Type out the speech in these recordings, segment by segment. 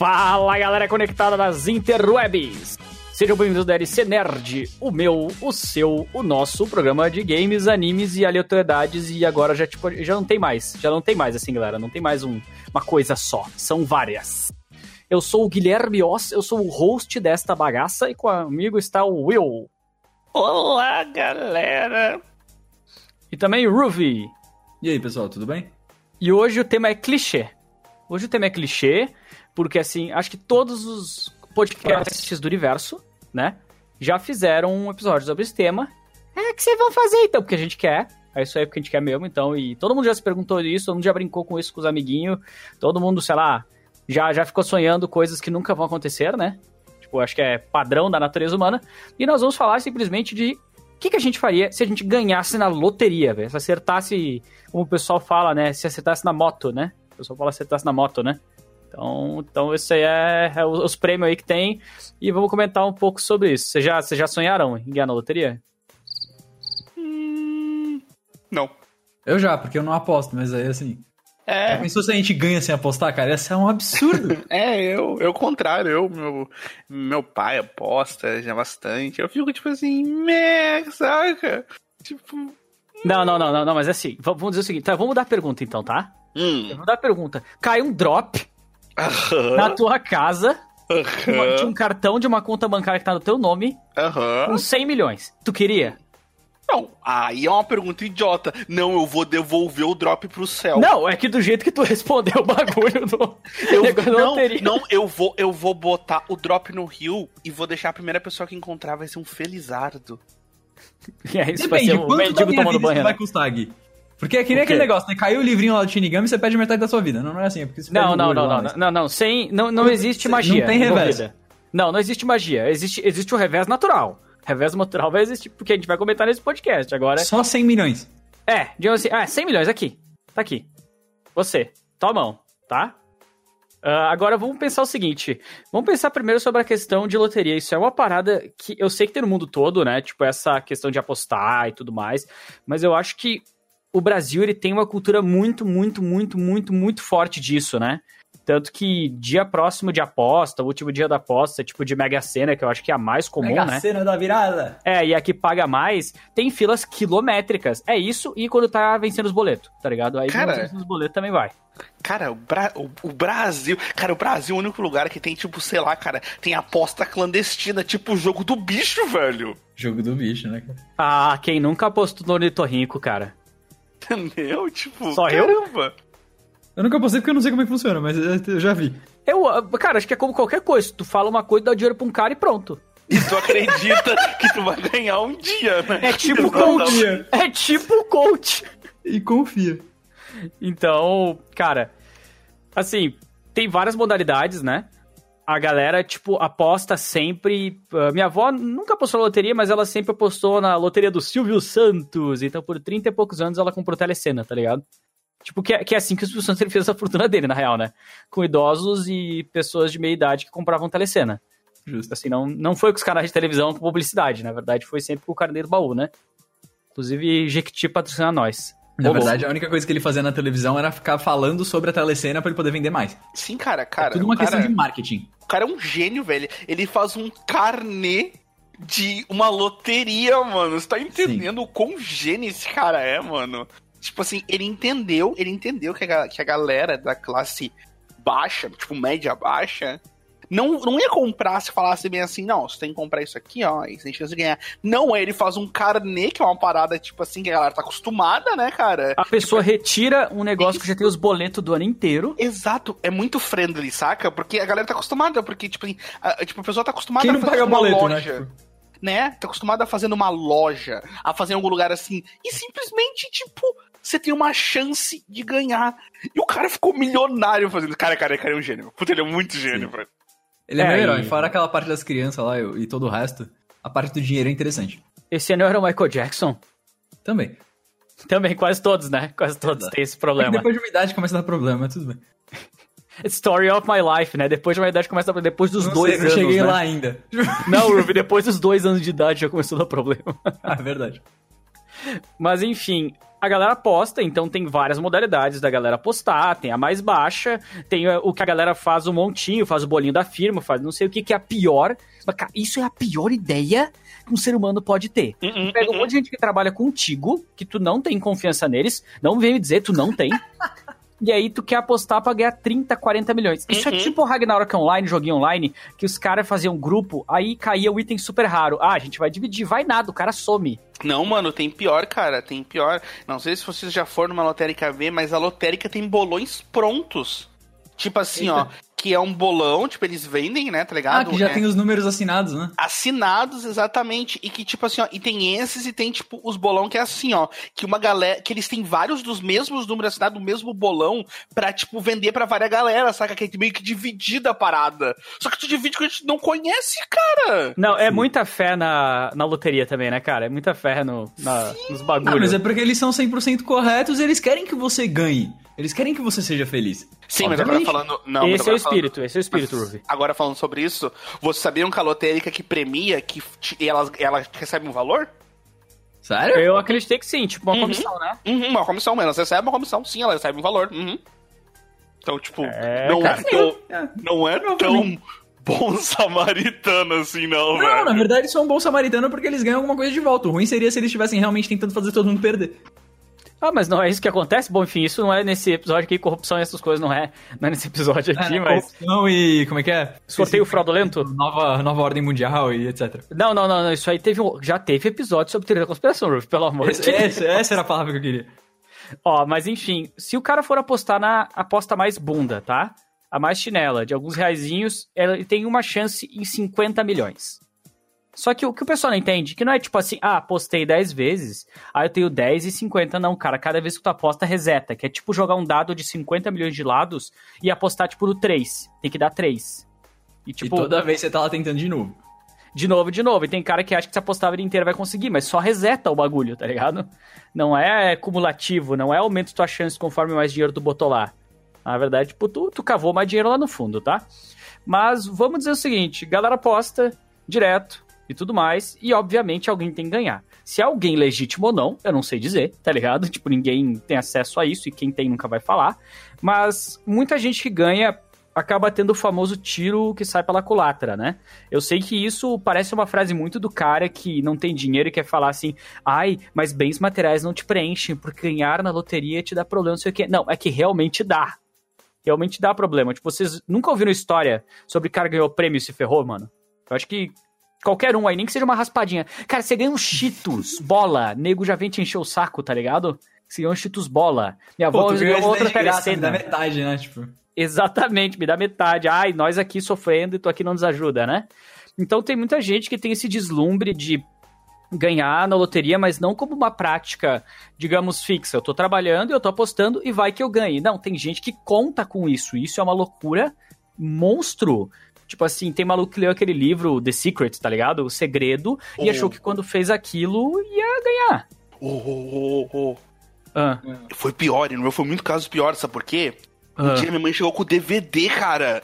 Fala galera conectada nas interwebs! Sejam bem-vindos ao DLC Nerd, o meu, o seu, o nosso programa de games, animes e aleatoriedades. E agora já, tipo, já não tem mais, já não tem mais assim, galera. Não tem mais um, uma coisa só, são várias. Eu sou o Guilherme Oss, eu sou o host desta bagaça e comigo está o Will. Olá, galera! E também o Ruby. E aí, pessoal, tudo bem? E hoje o tema é clichê. Hoje o tema é clichê, porque assim, acho que todos os podcasts do universo né? Já fizeram um episódio sobre esse tema. É, que vocês vão fazer então? Porque a gente quer. É isso aí porque a gente quer mesmo, então. E todo mundo já se perguntou isso, todo mundo já brincou com isso com os amiguinhos. Todo mundo, sei lá, já, já ficou sonhando coisas que nunca vão acontecer, né? Tipo, acho que é padrão da natureza humana. E nós vamos falar simplesmente de o que, que a gente faria se a gente ganhasse na loteria, velho? Se acertasse, como o pessoal fala, né? Se acertasse na moto, né? O pessoal fala acertasse na moto, né? Então, então esse aí é, é os prêmios aí que tem. E vamos comentar um pouco sobre isso. Vocês já, já sonharam em ganhar na loteria? Hum, não. Eu já, porque eu não aposto, mas aí assim. É. Pensou se a gente ganha sem apostar, cara? Isso é um absurdo. é, eu, eu contrário, eu, meu, meu pai aposta já bastante. Eu fico tipo assim, meh, saca? Tipo. Não, não, não, não, não, mas assim, vamos dizer o seguinte, tá, vamos mudar a pergunta então, tá? Hum. Vamos dar a pergunta. Cai um drop na tua casa Uhum. de um cartão de uma conta bancária que tá no teu nome Aham. com 100 milhões. Tu queria? Não, aí é uma pergunta idiota. Não, eu vou devolver o drop pro céu. Não, é que do jeito que tu respondeu o bagulho do Eu, não, não, eu vou, eu vou botar o drop no rio e vou deixar a primeira pessoa que encontrar vai ser um felizardo. E aí, isso vai Depende, ser um quanto mendigo tomando banho. vai né? custar, Gui? Porque é que nem aquele negócio, né? Caiu o livrinho lá do Shinigami e você perde metade da sua vida. Não, não é assim, é porque Não, não, não, não, não, não, não, sem, não, não existe Não magia. tem revés. Não, não existe magia. Existe, existe o revés natural. Revés natural vai existir, porque a gente vai comentar nesse podcast. Agora, Só 100 milhões. é, digamos assim, ah, 100 milhões aqui. Tá aqui. Você, tua mão, tá? Ah, agora vamos pensar o seguinte. Vamos pensar primeiro sobre a questão de loteria. Isso é uma parada que eu sei que tem no mundo todo, né? Tipo, essa questão de apostar e tudo mais. Mas eu acho que o Brasil ele tem uma cultura muito, muito, muito, muito, muito forte disso, né? Tanto que dia próximo de aposta, o último dia da aposta, tipo de Mega Sena, que eu acho que é a mais comum, Mega né? cena da virada. É, e a que paga mais tem filas quilométricas. É isso, e quando tá vencendo os boletos, tá ligado? Aí Cara- quando vencendo os boletos também vai. Cara, o, Bra- o- o Brasil. Cara, o Brasil é o único lugar que tem, tipo, sei lá, cara, tem aposta clandestina, tipo o jogo do bicho, velho. Jogo do bicho, né, cara? Ah, quem nunca apostou no Ornitorrinco, cara? Entendeu? Tipo, Só eu? caramba. Eu nunca postei porque eu não sei como é que funciona, mas eu eu já vi. Eu, ah, cara, acho que é como qualquer coisa. Tu fala uma coisa, dá dinheiro pra um cara e pronto. E tu acredita que tu vai ganhar um dia, né? É tipo Exatamente. coach. É tipo coach. E confia. Então, cara, assim, tem várias modalidades, né? A galera, tipo, aposta sempre. ah, minha avó nunca apostou na loteria, mas ela sempre apostou na loteria do Silvio Santos. Então, por 30 e poucos anos, ela comprou telecena, tá ligado? Tipo, que é, que é assim que o Silvio Santos ele fez a fortuna dele, na real, né? Com idosos e pessoas de meia idade que compravam telecena. Justo. Assim, não, não foi com os canais de televisão com publicidade, na verdade, foi sempre com o carneiro baú, né? Inclusive, Jequiti patrocina nós. Na verdade, a única coisa que ele fazia na televisão era ficar falando sobre a telecena pra ele poder vender mais. Sim, cara, cara. é tudo uma cara, questão de marketing. O cara é um gênio, velho. Ele faz um carnê de uma loteria, mano. Você tá entendendo o quão gênio esse cara é, mano? Tipo assim, ele entendeu, ele entendeu que a, que a galera da classe baixa, tipo média baixa, não, não ia comprar se falasse bem assim, não, você tem que comprar isso aqui, ó, e tem chance de ganhar. Não, ele faz um carnê, que é uma parada, tipo assim, que a galera tá acostumada, né, cara? A pessoa retira um negócio que já tem os boletos do ano inteiro. Exato, é muito friendly, saca? Porque a galera tá acostumada, porque, tipo assim, a, tipo, a pessoa tá acostumada Quem não a fazer paga uma boleto, né? loja. Tipo, né? Tá acostumado a fazer numa loja, a fazer em algum lugar assim, e simplesmente, tipo, você tem uma chance de ganhar. E o cara ficou milionário fazendo. Cara, cara, cara é um gênio. Puta, ele é muito gênio, velho. Ele é, É, meu e- herói. Fora aquela parte das crianças lá e todo o resto, a parte do dinheiro é interessante. Esse ano era o Michael Jackson. Também. Também, quase todos, né? Quase todos Exato. têm esse É problema. depois de uma idade começa a dar problema, tudo bem. Story of my life, né? Depois de uma idade começa a... Depois dos Não dois sei, anos, eu cheguei né? lá ainda. Não, Ruby, depois dos dois anos de idade já começou a dar problema. ah, é verdade. Mas enfim, a galera aposta, então tem várias modalidades da galera apostar, tem a mais baixa, tem o que a galera faz o montinho, faz o bolinho da firma, faz não sei o que, que é a pior. Mas, cara, isso é a pior ideia que um ser humano pode ter. Hum, hum, Pega um hum, monte de gente que trabalha contigo, que tu não tem confiança neles, não vem me dizer, tu não tem. E aí tu quer apostar pra ganhar 30, 40 milhões. Isso é Uhum. tipo o Ragnarok Online, joguinho online, que os caras faziam grupo, aí caía o item super raro. Ah, a gente vai dividir, vai nada, o cara some. Não, mano, tem pior, cara, tem pior. Não sei se vocês já foram numa lotérica ver, mas a lotérica tem bolões prontos. Tipo assim, ó, que é um bolão, tipo, eles vendem, né, tá Ah, ligado? que já É. tem os números assinados, né? assinados exatamente e que tipo assim ó e tem esses e tem tipo os bolão que é assim ó que uma galera que eles têm vários dos mesmos números assinados do mesmo bolão pra tipo vender pra várias galera saca que é meio que dividida a parada só que tu divide com a gente não conhece cara Não, é Sim. muita fé na, na loteria também, né, cara? É muita fé no, na- nos Ah, bagulhos. mas é porque eles são 100% corretos, eles querem que você ganhe. Eles querem que você seja feliz. sim mas agora falando não mas esse é o agora falando- espírito, esse é o espírito, Ruby. agora falando sobre isso vocês sabiam que a lotérica que premia que t- ela, ela recebe um valor Sério? Eu acreditei que sim, tipo uma Uhum. comissão, né? Uhum, uma comissão, mas ela recebe uma comissão, sim, ela recebe um valor. Uhum. Então, tipo, É, não, cara. é tão, É. não é Não, pra tão bom samaritano assim, não, Não, na velho. verdade são um bom samaritano porque eles ganham alguma coisa de volta. O ruim seria se eles estivessem realmente tentando fazer todo mundo perder. Ah, mas não é isso que acontece? Bom, enfim, isso não é nesse episódio aqui, corrupção e essas coisas não é, não é nesse episódio aqui, É, mas... corrupção e. Como é que é? Sorteio fraudulento? Nova, nova ordem mundial e etc. Não, não, não, não, isso aí teve um, já teve episódio sobre teoria da conspiração, Ruby, pelo amor de Deus. esse- essa era a palavra que eu queria. Ó, mas enfim, se o cara for apostar na aposta mais bunda, tá? A mais chinela, de alguns reaisinhos, ele tem uma chance em 50 milhões. Só que o que o pessoal não entende, que não é tipo assim, ah, apostei 10 vezes, aí eu tenho 10 e 50, não, cara. Cada vez que tu aposta, reseta, que é tipo jogar um dado de 50 milhões de lados e apostar, tipo, no 3. Tem que dar 3. E, tipo, e toda vez você tá lá tentando de novo. de novo, de novo. E tem cara que acha que se apostar a vida inteira vai conseguir, mas só reseta o bagulho, tá ligado? Não é cumulativo, não é aumento tua chance conforme mais dinheiro tu botou lá. Na verdade, tipo, tu, tu cavou mais dinheiro lá no fundo, tá? Mas vamos dizer o seguinte, galera aposta direto e tudo mais, e obviamente alguém tem que ganhar. Se é alguém legítimo ou não, eu não sei dizer, tá ligado? Tipo, ninguém tem acesso a isso e quem tem nunca vai falar. Mas muita gente que ganha acaba tendo o famoso tiro que sai pela culatra, né? Eu sei que isso parece uma frase muito do cara que não tem dinheiro e quer falar assim, ai, mas bens materiais não te preenchem, porque ganhar na loteria te dá problema, não sei o quê. Não, é que realmente dá. Realmente dá problema. Tipo, vocês nunca ouviram história sobre cara ganhou prêmio e se ferrou, mano? Eu acho que qualquer um aí, nem que seja uma raspadinha. Cara, você ganha um Cheetos, bola, nego já vem te encher o saco, tá ligado? Você ganhou um Cheetos bola. Minha avó tu ganhou outra de graça, me dá metade, né? Tipo. Exatamente, me dá metade. Ai, nós aqui sofrendo e tu aqui não nos ajuda, né? Então tem muita gente que tem esse deslumbre de ganhar na loteria, mas não como uma prática, digamos, fixa. Eu tô trabalhando, eu tô apostando e vai que eu ganhe. Não, tem gente que conta com isso. Isso é uma loucura monstro. Tipo assim, tem maluco que leu aquele livro The Secret, tá ligado? O Segredo, e Oh. achou que quando fez aquilo ia ganhar. Ô, ô, ô, ô. Ah, Foi pior, e no meu foi muito caso pior, sabe por quê? Um ah, dia minha mãe chegou com o DVD, cara.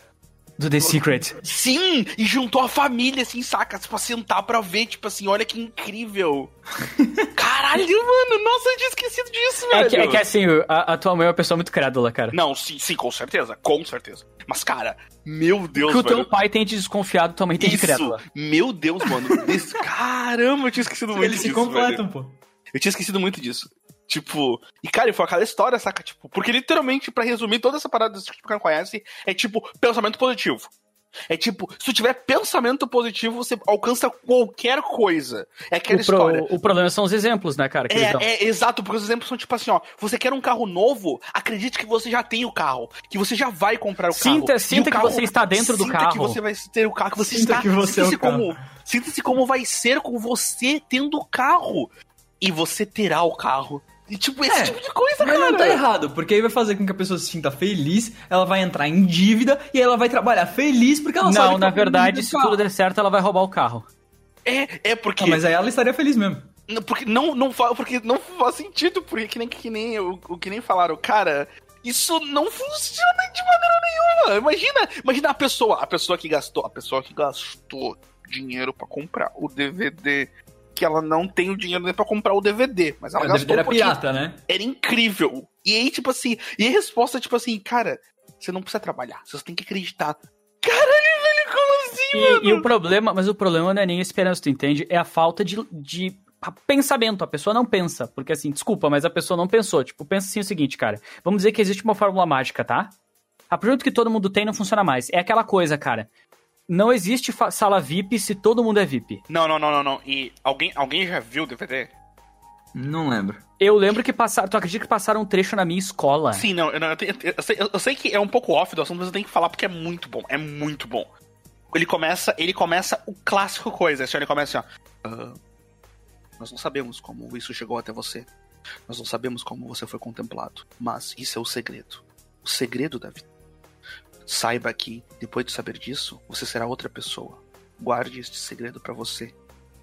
do The Secret. Sim! E juntou a família, assim, saca? Pra sentar pra ver, tipo assim, olha que incrível. Caralho, mano, nossa, eu tinha esquecido disso, É velho. que, é que assim, a, a tua mãe é uma pessoa muito crédula, cara. Não, sim, sim, com certeza, com certeza. Mas, cara, meu Deus, que o velho. teu pai tem de desconfiado, tua mãe tem de Isso, crédula. meu Deus, mano. Esse- Caramba, eu tinha esquecido muito Eles se disso, completam, velho. pô. Eu tinha esquecido muito disso. Tipo, e cara, e foi aquela história, saca? Tipo, porque literalmente, pra resumir toda essa parada que quem conhece, é tipo, pensamento positivo. É tipo, se tu tiver pensamento positivo, você alcança qualquer coisa. É aquela O, pro- história. o problema são os exemplos, né, cara? Que eles dão. É, é, exato, porque os exemplos são tipo assim, ó, você quer um carro novo, acredite que você já tem o carro, que você já vai comprar o Sinta- carro. sinta o que você está dentro do sinta carro. que você vai ter o carro, que você Sinta está, que você é o sinta-se carro. como, sinta-se como vai ser com você tendo o carro. E você terá o carro. E tipo, esse É, tipo de coisa, Mas cara. não tá errado, porque aí vai fazer com que a pessoa se sinta feliz, ela vai entrar em dívida e aí ela vai trabalhar feliz porque ela sabe Não, na ela verdade, se tudo der certo, ela vai roubar o carro. É, é porque, Ah, mas aí ela estaria feliz mesmo. não- porque não, não faz, porque não faz sentido, porque que nem, que nem o, o que nem falaram, cara, isso não funciona de maneira nenhuma. Imagina, imagina a pessoa, a pessoa que gastou, a pessoa que gastou dinheiro pra comprar o DVD que ela não tem o dinheiro nem pra comprar o DVD. Mas ela O gastou DVD era um pirata, né? Era incrível. E aí, tipo assim, e a resposta, tipo assim, cara, você não precisa trabalhar, você só tem que acreditar. Caralho, velho, como assim? E, e o problema, mas o problema não é nem a esperança, tu entende? É a falta de, de pensamento. A pessoa não pensa. Porque assim, desculpa, mas a pessoa não pensou. Tipo, pensa assim o seguinte, cara. Vamos dizer que existe uma fórmula mágica, tá? A produto que todo mundo tem não funciona mais. É aquela coisa, cara. Não existe sala VIP se todo mundo é VIP. Não, não, não, não, não. E alguém, alguém já viu o DVD? Não lembro. Eu lembro que passaram. Tu acredita que passaram um trecho na minha escola? Sim, não, eu, não, eu, tenho- eu sei, eu sei que é um pouco off do assunto, mas eu tenho que falar porque é muito bom. É muito bom. Ele começa, ele começa o clássico coisa. Assim, ele começa assim, ó. "Ah, nós não sabemos como isso chegou até você. Nós não sabemos como você foi contemplado. Mas isso é o segredo. O segredo da vida. Saiba que, depois de saber disso, você será outra pessoa. Guarde este segredo pra você.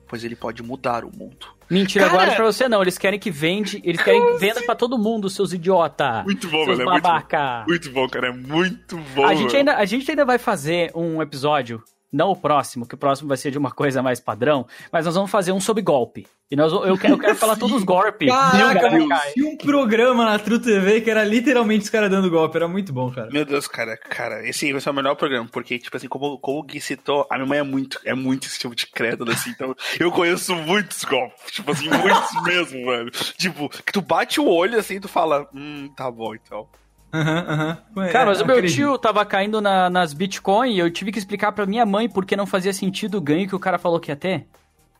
Pois ele pode mudar o mundo. Mentira, Cara- agora pra você não. Eles querem que vende. Eles querem que venda pra todo mundo, seus idiota. Muito bom, seus velho. É muito, babaca. muito bom, cara. É muito bom. A gente, velho. ainda, a gente ainda vai fazer um episódio, não o próximo, que o próximo vai ser de uma coisa mais padrão, mas nós vamos fazer um sobre golpe. E nós, eu quero, eu quero falar todos os golpes. Caraca, meu, tinha um programa na True TV que era literalmente os caras dando golpe. Era muito bom, cara. Meu Deus, cara, cara, esse vai ser o melhor programa, porque, tipo assim, como, como o Gui citou, a minha mãe é muito, é muito esse tipo de crédito, assim, então eu conheço muitos golpes, tipo assim, muitos mesmo, velho. Tipo, que tu bate o olho assim e tu fala, hum, tá bom então. Aham, aham. Ué, Cara, mas é, o meu acredito. tio tava caindo na- nas Bitcoin e eu tive que explicar pra minha mãe porque não fazia sentido o ganho que o cara falou que ia ter.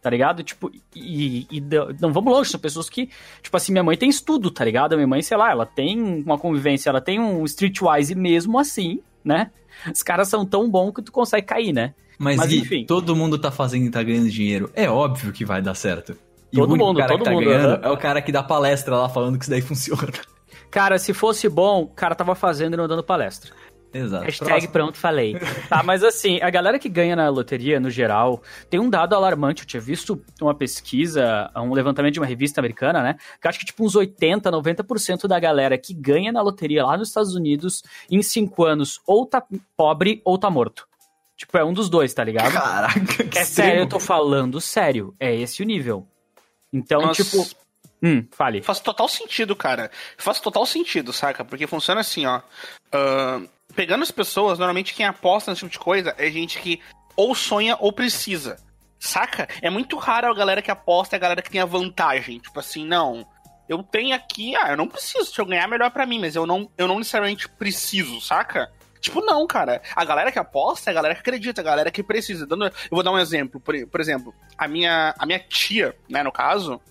Tá ligado? Tipo, e, e não vamos longe, são pessoas que, tipo assim, minha mãe tem estudo, tá ligado? Minha mãe, sei lá, ela tem uma convivência, ela tem um streetwise mesmo assim, né? Os caras são tão bons que tu consegue cair, né? Mas, Mas enfim. todo mundo tá fazendo e tá ganhando dinheiro. É óbvio que vai dar certo. E Todo o único mundo, cara todo que tá mundo, ganhando é o cara que dá palestra lá falando que isso daí funciona. Cara, se fosse bom, o cara tava fazendo e não dando palestra. Exato. Hashtag Próximo. pronto, falei. tá, mas assim, a galera que ganha na loteria, no geral, tem um dado alarmante. Eu tinha visto uma pesquisa, um levantamento de uma revista americana, né? Que acho que tipo uns 80, 90% da galera que ganha na loteria lá nos Estados Unidos, em 5 anos, ou tá pobre ou tá morto. Tipo, é um dos dois, tá ligado? Caraca, que é sério, eu tô falando sério. É esse o nível. Então, Mas tipo. Hum, fale. Faz total sentido, cara. Faz total sentido, saca? Porque funciona assim, ó. Ahn, pegando as pessoas, normalmente quem aposta nesse tipo de coisa é gente que ou sonha ou precisa. Saca? É muito raro a galera que aposta e a galera que tem a vantagem. Tipo assim, não. Eu tenho aqui, ah, eu não preciso. Se eu ganhar, melhor pra mim, mas eu não, eu não necessariamente preciso, saca? Tipo, não, cara. A galera que aposta é a galera que acredita, a galera que precisa. Dando, eu vou dar um exemplo. Por, por exemplo, a minha, a minha tia, né, no caso,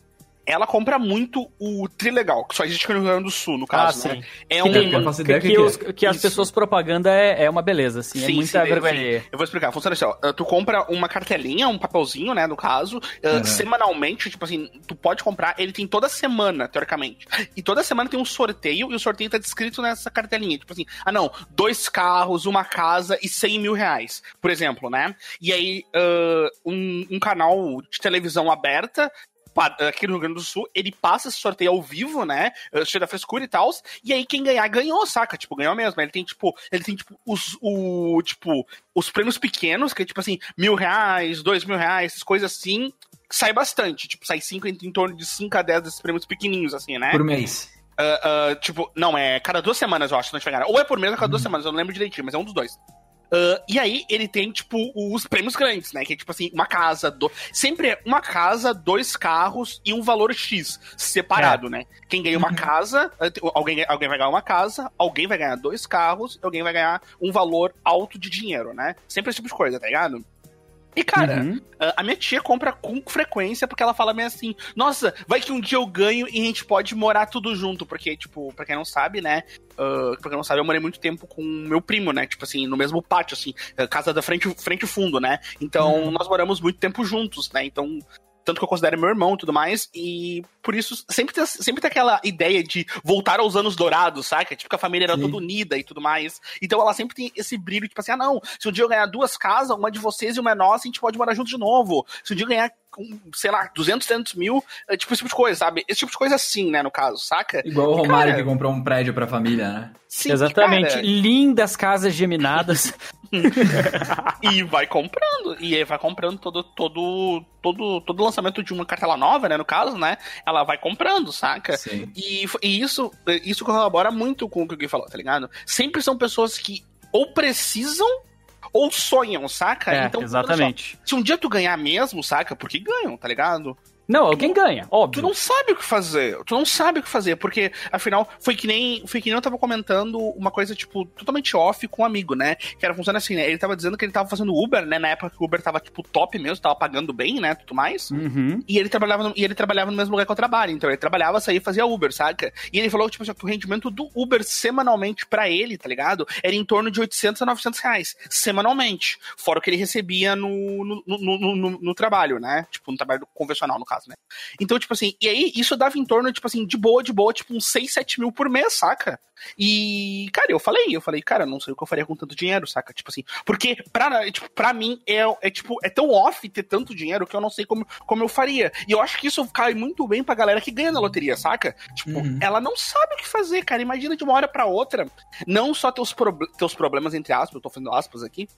ela compra muito o Trilegal, que só existe aqui no Rio Grande do Sul, no caso, ah, né? sim. É um. que, que o que os- é. que as pessoas propaganda é, é uma beleza, assim. é Sim, muita sim, vergonha. Eu vou explicar. Funciona assim, ó. Uh, Tu compra uma cartelinha, um papelzinho, né, no caso, uh, Uhum. semanalmente, tipo assim, tu pode comprar, ele tem toda semana, teoricamente. E toda semana tem um sorteio, e o sorteio tá descrito nessa cartelinha. Tipo assim, ah não, dois carros, uma casa e 100 mil reais, por exemplo, né? E aí, uh, um, um canal de televisão aberta aqui no Rio Grande do Sul, ele passa esse sorteio ao vivo, né? eh, Cheio da frescura e tal. E aí quem ganhar, ganhou, saca? Tipo, ganhou mesmo. Ele tem, tipo, ele tem, tipo, os, o, tipo, os prêmios pequenos, que é tipo assim, mil reais, dois mil reais, essas coisas assim. Sai bastante, tipo, sai cinco, em, em torno de 5 a 10 desses prêmios pequenininhos, assim, né? Por mês. Ah, ah, tipo, não, é cada duas semanas, eu acho, não enganado. Ou é por mês ou cada duas semanas, eu não lembro direitinho, mas é um dos dois. Ah, e aí ele tem, tipo, os prêmios grandes, né? Que é tipo assim, uma casa, do... sempre é uma casa, dois carros e um valor X separado, né? Quem ganha uma casa, eh, alguém, alguém vai ganhar uma casa, alguém vai ganhar dois carros, alguém vai ganhar um valor alto de dinheiro, né? Sempre esse tipo de coisa, tá ligado? E, cara, Uhum. a minha tia compra com frequência porque ela fala meio assim: Nossa, vai que um dia eu ganho e a gente pode morar tudo junto. Porque, tipo, pra quem não sabe, né? ah, pra quem não sabe, eu morei muito tempo com meu primo, né? Tipo assim, no mesmo pátio, assim, ah, casa da frente, frente e fundo, né? Então, nós moramos muito tempo juntos, né? Então. Tanto que eu considero meu irmão e tudo mais, e por isso sempre tem, sempre tem aquela ideia de voltar aos anos dourados, saca? Tipo, que a família era Sim. toda unida e tudo mais. Então ela sempre tem esse brilho, tipo assim, ah não, se um dia eu ganhar duas casas, uma de vocês e uma é nossa, a gente pode morar junto de novo. Se um dia eu ganhar um, sei lá, 200, 300 mil, é, tipo, esse tipo de coisa, sabe? Esse tipo de coisa assim, né, no caso, saca? Igual o Romário cara, que comprou um prédio pra família, né? Sim, Exatamente. Cara... Lindas casas geminadas. e vai comprando. E aí vai comprando todo, todo, todo, todo lançamento de uma cartela nova, né? No caso, né? Ela vai comprando, saca? Sim. E, e isso, isso corrobora muito com o que o Gui falou, tá ligado? Sempre são pessoas que ou precisam ou sonham, saca? É, então, exatamente. Só, se um dia tu ganhar mesmo, saca? Porque ganham, tá ligado? Não, alguém ganha, óbvio. Tu não sabe o que fazer. Tu não sabe o que fazer, porque, afinal, foi que nem. Foi que nem eu tava comentando uma coisa, tipo, totalmente off com um amigo, né? Que era funcionando assim, né? Ele tava dizendo que ele tava fazendo Uber, né? Na época que o Uber tava, tipo, top mesmo, tava pagando bem, né? Tudo mais. Uhum. E ele trabalhava no, e ele trabalhava no mesmo lugar que eu trabalho. Então ele trabalhava, saía e fazia Uber, saca? E ele falou, tipo, que o rendimento do Uber semanalmente para ele, tá ligado? Era em torno de 800 a 900 reais. Semanalmente. Fora o que ele recebia no, no, no, no, no trabalho, né? Tipo, no trabalho convencional, no caso, né? Então, tipo assim, e aí isso dava em torno, tipo assim, de boa, de boa, tipo uns 6, 7 mil por mês, saca? E, cara, eu falei, eu falei, cara, não sei o que eu faria com tanto dinheiro, saca? Tipo assim, porque pra, tipo, pra mim é, é tipo, é tão off ter tanto dinheiro que eu não sei como, como eu faria. E eu acho que isso cai muito bem pra galera que ganha na loteria, saca? Tipo, uhum. ela não sabe o que fazer, cara. Imagina de uma hora pra outra, não só teus, pro, teus problemas, entre aspas, eu tô fazendo aspas aqui,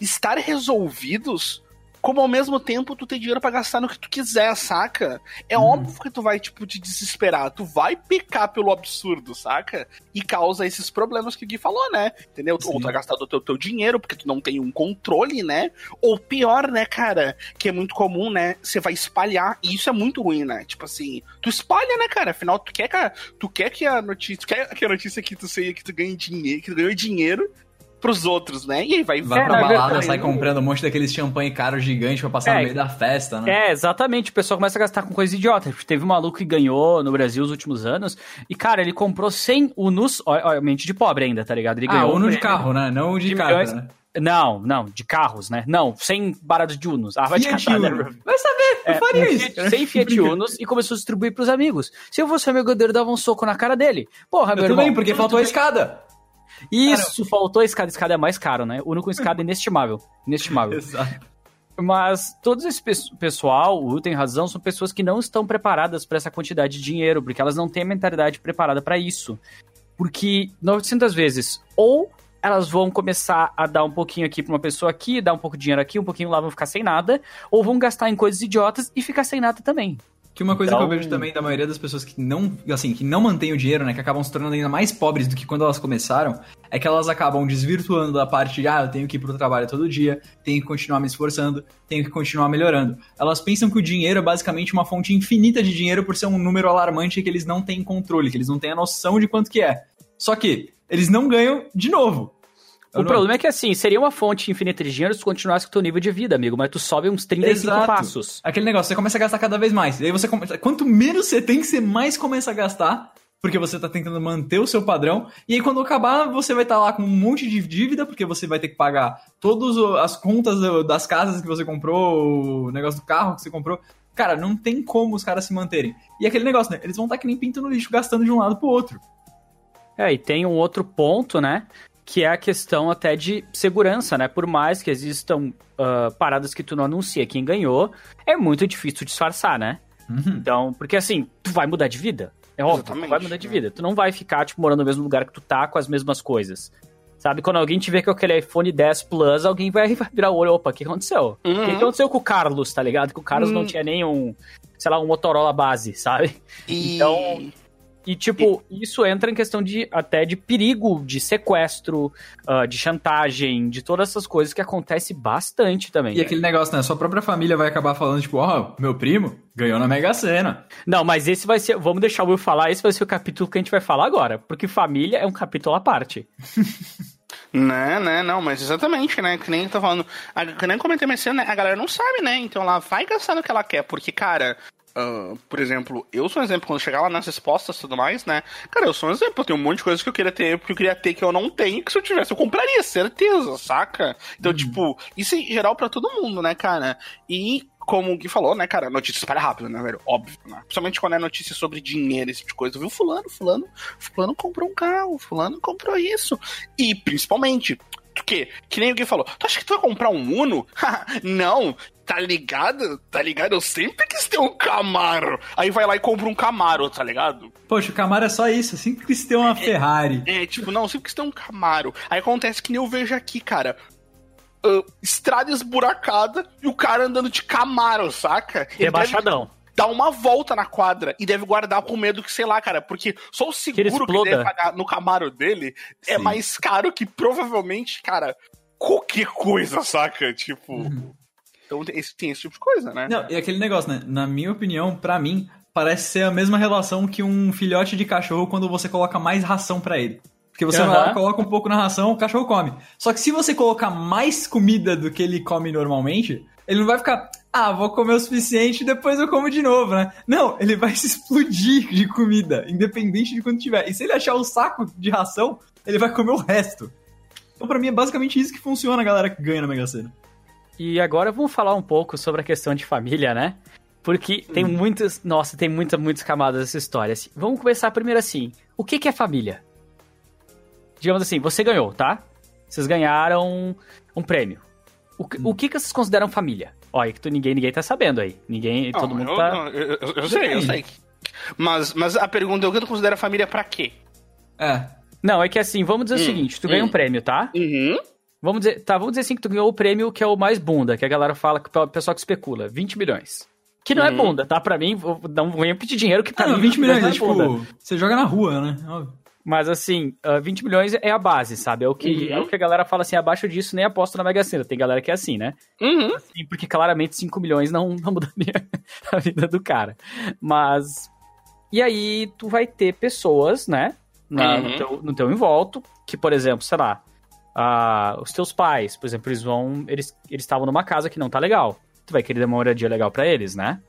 estar resolvidos como ao mesmo tempo tu tem dinheiro para gastar no que tu quiser, saca? É hum. óbvio que tu vai, tipo, te desesperar. Tu vai picar pelo absurdo, saca? E causa esses problemas que o Gui falou, né? Entendeu? Sim. Ou tu vai gastar do teu, teu dinheiro porque tu não tem um controle, né? Ou pior, né, cara? Que é muito comum, né? Você vai espalhar. E isso é muito ruim, né? Tipo assim, tu espalha, né, cara? Afinal, tu quer que tu quer que a notícia. Tu quer que a notícia que tu seja que tu ganhe dinheiro, que tu ganhou dinheiro pros outros, né? E aí vai... Vai é, pra balada, sai comprando um monte daqueles champanhe caro gigante pra passar é, no meio da festa, né? É, exatamente. O pessoal começa a gastar com coisa idiota. Teve um maluco que ganhou no Brasil nos últimos anos e, cara, ele comprou 100 Unos, obviamente de pobre ainda, tá ligado? Ele ah, ganhou Uno de carro, né? Não de, de né? Não, não, de carros, né? Não, sem barato de Unos. Ah, vai Fiat catar, né? Vai saber, eu é, faria isso. Fiat, sem Fiat Unos e começou a distribuir pros amigos. Se eu fosse amigo dele, eu dava um soco na cara dele. Porra, eu meu irmão. Também, porque faltou a escada. Isso, faltou a escada. A escada é mais caro, né? Uno com escada é inestimável. Inestimável. Exato. Mas todo esse pessoal, o Will tem razão, são pessoas que não estão preparadas para essa quantidade de dinheiro, porque elas não têm a mentalidade preparada para isso. Porque 900 vezes, ou elas vão começar a dar um pouquinho aqui pra uma pessoa aqui, dar um pouco de dinheiro aqui, um pouquinho lá, vão ficar sem nada, ou vão gastar em coisas idiotas e ficar sem nada também. Que uma coisa então... que eu vejo também da maioria das pessoas que não, assim, que não mantêm o dinheiro, né, que acabam se tornando ainda mais pobres do que quando elas começaram, é que elas acabam desvirtuando da parte de, ah, eu tenho que ir pro trabalho todo dia, tenho que continuar me esforçando, tenho que continuar melhorando. Elas pensam que o dinheiro é basicamente uma fonte infinita de dinheiro por ser um número alarmante que eles não têm controle, que eles não têm a noção de quanto que é. Só que eles não ganham de novo. O não... problema é que, assim, seria uma fonte infinita de dinheiro se tu continuasse com o teu nível de vida, amigo, mas tu sobe uns 35 Exato. passos. Aquele negócio, você começa a gastar cada vez mais. E aí você começa... Quanto menos você tem, você mais começa a gastar, porque você tá tentando manter o seu padrão. E aí quando acabar, você vai estar tá lá com um monte de dívida, porque você vai ter que pagar todas as contas das casas que você comprou, o negócio do carro que você comprou. Cara, não tem como os caras se manterem. E aquele negócio, né? Eles vão estar tá que nem pinto no lixo, gastando de um lado pro outro. É, e tem um outro ponto, né? Que é a questão até de segurança, né? Por mais que existam uh, paradas que tu não anuncia quem ganhou, é muito difícil disfarçar, né? Uhum. Então, porque assim, tu vai mudar de vida. É óbvio, Exatamente, tu vai mudar de vida. Tu não vai ficar, tipo, morando no mesmo lugar que tu tá com as mesmas coisas. Sabe, quando alguém te vê com aquele iPhone 10 Plus, alguém vai, vai virar o olho, opa, o que aconteceu? Uhum. O que aconteceu com o Carlos, tá ligado? Que o Carlos uhum. não tinha nenhum, sei lá, um Motorola base, sabe? E... Então, e, tipo, e... isso entra em questão de até de perigo, de sequestro, uh, de chantagem, de todas essas coisas que acontece bastante também. E aquele negócio, né? Sua própria família vai acabar falando, tipo, ó, oh, meu primo ganhou na Mega Sena. Não, mas esse vai ser. Vamos deixar o Will falar, esse vai ser o capítulo que a gente vai falar agora. Porque família é um capítulo à parte. Né, né, não, mas exatamente, né? Que nem eu tô falando. A, que nem comentei mais cedo, né? A galera não sabe, né? Então ela vai gastar no que ela quer, porque, cara, Uh, por exemplo, eu sou um exemplo, quando chegar lá nas respostas e tudo mais, né? Cara, eu sou um exemplo, eu tenho um monte de coisas que eu queria ter, que eu queria ter que eu não tenho, que se eu tivesse eu compraria, certeza, saca? Então, uhum. tipo, isso em geral para todo mundo, né, cara? E como o Gui falou, né, cara, notícia espalha rápido, né, velho? Óbvio, né? Principalmente quando é notícia sobre dinheiro, esse tipo de coisa. Viu fulano, fulano, fulano comprou um carro, fulano comprou isso. E, principalmente, que? Que nem alguém falou, tu acha que tu vai comprar um Uno? não, tá ligado? Tá ligado? Eu sempre quis ter um Camaro. Aí vai lá e compra um Camaro, tá ligado? Poxa, o Camaro é só isso, eu sempre quis ter uma é, Ferrari. É, tipo, não, sempre quis ter um Camaro. Aí acontece que nem eu vejo aqui, cara. Uh, estrada esburacada e o cara andando de Camaro, saca? Rebaixadão dar uma volta na quadra e deve guardar com medo que, sei lá, cara, porque só o seguro que, que ele deve pagar no Camaro dele é Sim. é mais caro que provavelmente, cara, qualquer coisa, saca? Tipo. Uhum. Então tem esse, tem esse tipo de coisa, né? Não, e aquele negócio, né? Na minha opinião, para mim, parece ser a mesma relação que um filhote de cachorro quando você coloca mais ração para ele. Porque você uhum. coloca um pouco na ração, o cachorro come. Só que se você colocar mais comida do que ele come normalmente, ele não vai ficar, ah, vou comer o suficiente e depois eu como de novo, né? Não, ele vai se explodir de comida, independente de quanto tiver. E se ele achar o saco de ração, ele vai comer o resto. Então, pra mim, é basicamente isso que funciona a galera que ganha na Mega Sena. E agora vamos falar um pouco sobre a questão de família, né? Porque tem hum. muitas. Nossa, tem muitas, muitas camadas dessa história. Assim, vamos começar primeiro assim. O que, que é família? Digamos assim, você ganhou, tá? Vocês ganharam um prêmio. O, o que, que vocês consideram família? Olha, que tu, ninguém, ninguém tá sabendo aí. Ninguém, não, todo mundo eu, tá... Não, eu, eu, eu sei, eu sei. Mas, mas a pergunta é o que tu considera família pra quê? É. Não, é que assim, vamos dizer hum, o seguinte, tu hum. ganha um prêmio, tá? Uhum. Vamos dizer, tá, vamos dizer assim que tu ganhou o prêmio que é o mais bunda, que a galera fala, que o pessoal que especula, 20 milhões. Que não é uhum. é bunda, tá? Pra mim, vou dar um, vou pedir dinheiro que pra não, mim... 20 milhões é, é tipo, você joga na rua, né? Óbvio. Mas assim, uh, ah, 20 milhões é a base, sabe? É o, que, uhum. é o que a galera fala assim, abaixo disso nem aposto na Mega Sena. Tem galera que é assim, né? Uhum. Assim, porque claramente 5 milhões não, não mudaria a vida do cara. Mas. E aí, tu vai ter pessoas, né? Na, uhum. no, teu, no teu envolto, que, por exemplo, sei lá, uh, os teus pais, por exemplo, eles vão. Eles estavam numa casa que não tá legal. Tu vai querer dar uma moradia legal para eles, né?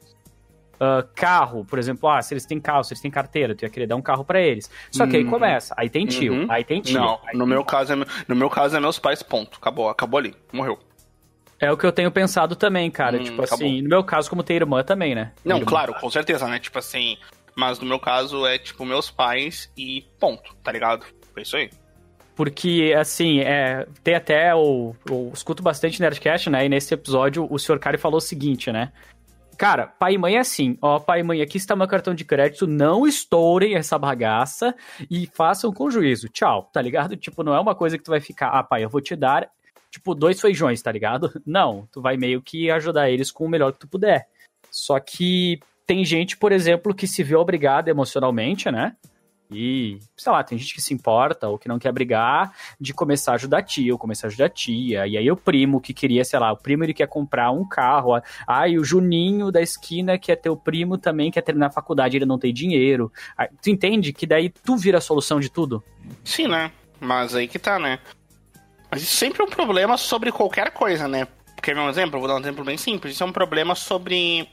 Uh, carro, por exemplo, ah, se eles têm carro, se eles têm carteira, tu ia querer dar um carro para eles. Só que aí uhum. começa, aí tem tio, uhum. aí tem tio. Não, no meu caso é no meu caso é meus pais, ponto. Acabou, acabou ali, morreu. É o que eu tenho pensado também, cara. Hum, tipo acabou. assim, no meu caso, como tem irmã também, né? Não, irmã. claro, com certeza, né? Tipo assim, mas no meu caso é tipo meus pais e ponto, tá ligado? É isso aí. Porque, assim, é, tem até o. Eu escuto bastante Nerdcast, né? E nesse episódio o Sr. Kari falou o seguinte, né? Cara, pai e mãe é assim. Ó, pai e mãe, aqui está meu cartão de crédito. Não estourem essa bagaça e façam com juízo. Tchau, tá ligado? Tipo, não é uma coisa que tu vai ficar, ah, pai, eu vou te dar, tipo, dois feijões, tá ligado? Não, tu vai meio que ajudar eles com o melhor que tu puder. Só que tem gente, por exemplo, que se vê obrigada emocionalmente, né? E, sei lá, tem gente que se importa ou que não quer brigar de começar a ajudar a tia, ou começar a ajudar a tia. E aí o primo que queria, sei lá, o primo ele quer comprar um carro. E o Juninho da esquina que é teu primo também quer terminar a faculdade, ele não tem dinheiro. Tu entende que daí tu vira a solução de tudo? Sim, né? Mas aí que tá, né? Mas isso sempre é um problema sobre qualquer coisa, né? Porque, meu exemplo, eu vou dar um exemplo bem simples. Isso é um problema sobre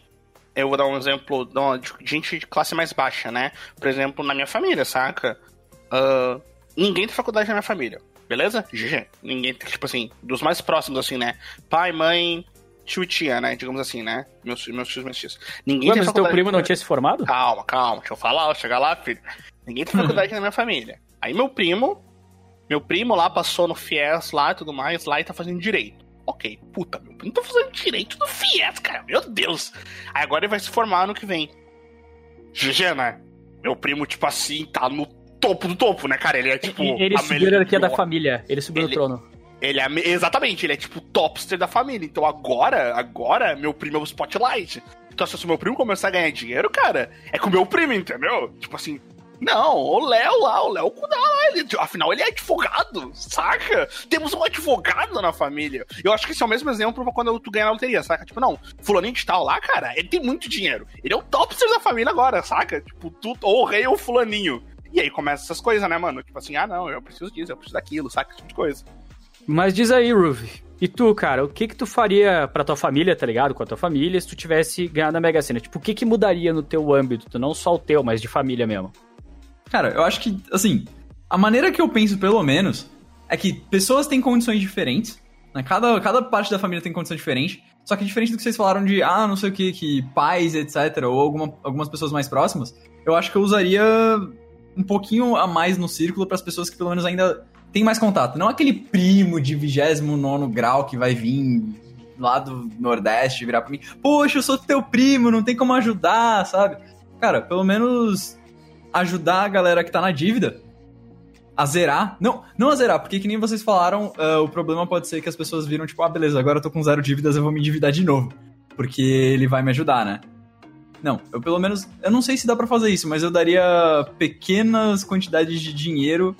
eu vou dar um exemplo de gente de classe mais baixa, né? Por exemplo, na minha família, saca? Uh, ninguém tem faculdade na minha família, beleza? GG. Ninguém tem, tipo assim, dos mais próximos, assim, né? Pai, mãe, tio e tia, né? Digamos assim, né? Meus, meus tios, meus tios. Ninguém Ué, mas faculdade. teu primo não tinha se formado? Calma, calma, deixa eu falar, eu chegar lá, filho. Ninguém tem faculdade na minha família. Aí meu primo, meu primo lá passou no FIES lá e tudo mais, lá e tá fazendo direito. Ok, puta, meu primo tá fazendo direito do FIES, cara. Meu Deus. Aí agora ele vai se formar ano que vem. GG, né? Meu primo, tipo assim, tá no topo do topo, né, cara? Ele é tipo. Ele subiu a hierarquia da família. Ele subiu ele, no trono. Ele é. Exatamente, ele é tipo topster da família. Então agora, agora, meu primo é o spotlight. Então, se o meu primo começar a ganhar dinheiro, cara, é com o meu primo, entendeu? Tipo assim, não, o Léo lá, o Léo cuida lá. Ele, afinal, ele é advogado, saca? Temos um advogado na família. Eu acho que esse é o mesmo exemplo pra quando tu ganha na loteria, saca? Tipo, não, fulaninho de tal lá, cara, ele tem muito dinheiro. Ele é o topster da família agora, saca? Tipo, tu, ou o rei ou o fulaninho. E aí começa essas coisas, né, mano? Tipo assim, ah, não, eu preciso disso, eu preciso daquilo, saca? Esse tipo de coisa. Mas diz aí, Ruby, e tu, cara, o que que tu faria pra tua família, tá ligado? Com a tua família, se tu tivesse ganhado a Mega Sena? Tipo, o que que mudaria no teu âmbito? Não só o teu, mas de família mesmo. Cara, eu acho que, assim, a maneira que eu penso, pelo menos, é que pessoas têm condições diferentes, né? Cada, cada parte da família tem condição diferente, só que diferente do que vocês falaram de, ah, não sei o que, que pais, etc., ou alguma, algumas pessoas mais próximas, eu acho que eu usaria um pouquinho a mais no círculo para as pessoas que pelo menos ainda tem mais contato. Não aquele primo de 29 grau que vai vir lá do Nordeste virar pra mim, poxa, eu sou teu primo, não tem como ajudar, sabe? Cara, pelo menos ajudar a galera que tá na dívida a zerar. Não, não a zerar, porque que nem vocês falaram, uh, o problema pode ser que as pessoas viram, tipo, ah, beleza, agora eu tô com zero dívidas, eu vou me endividar de novo. Porque ele vai me ajudar, né? Não, eu pelo menos. Eu não sei se dá para fazer isso, mas eu daria pequenas quantidades de dinheiro.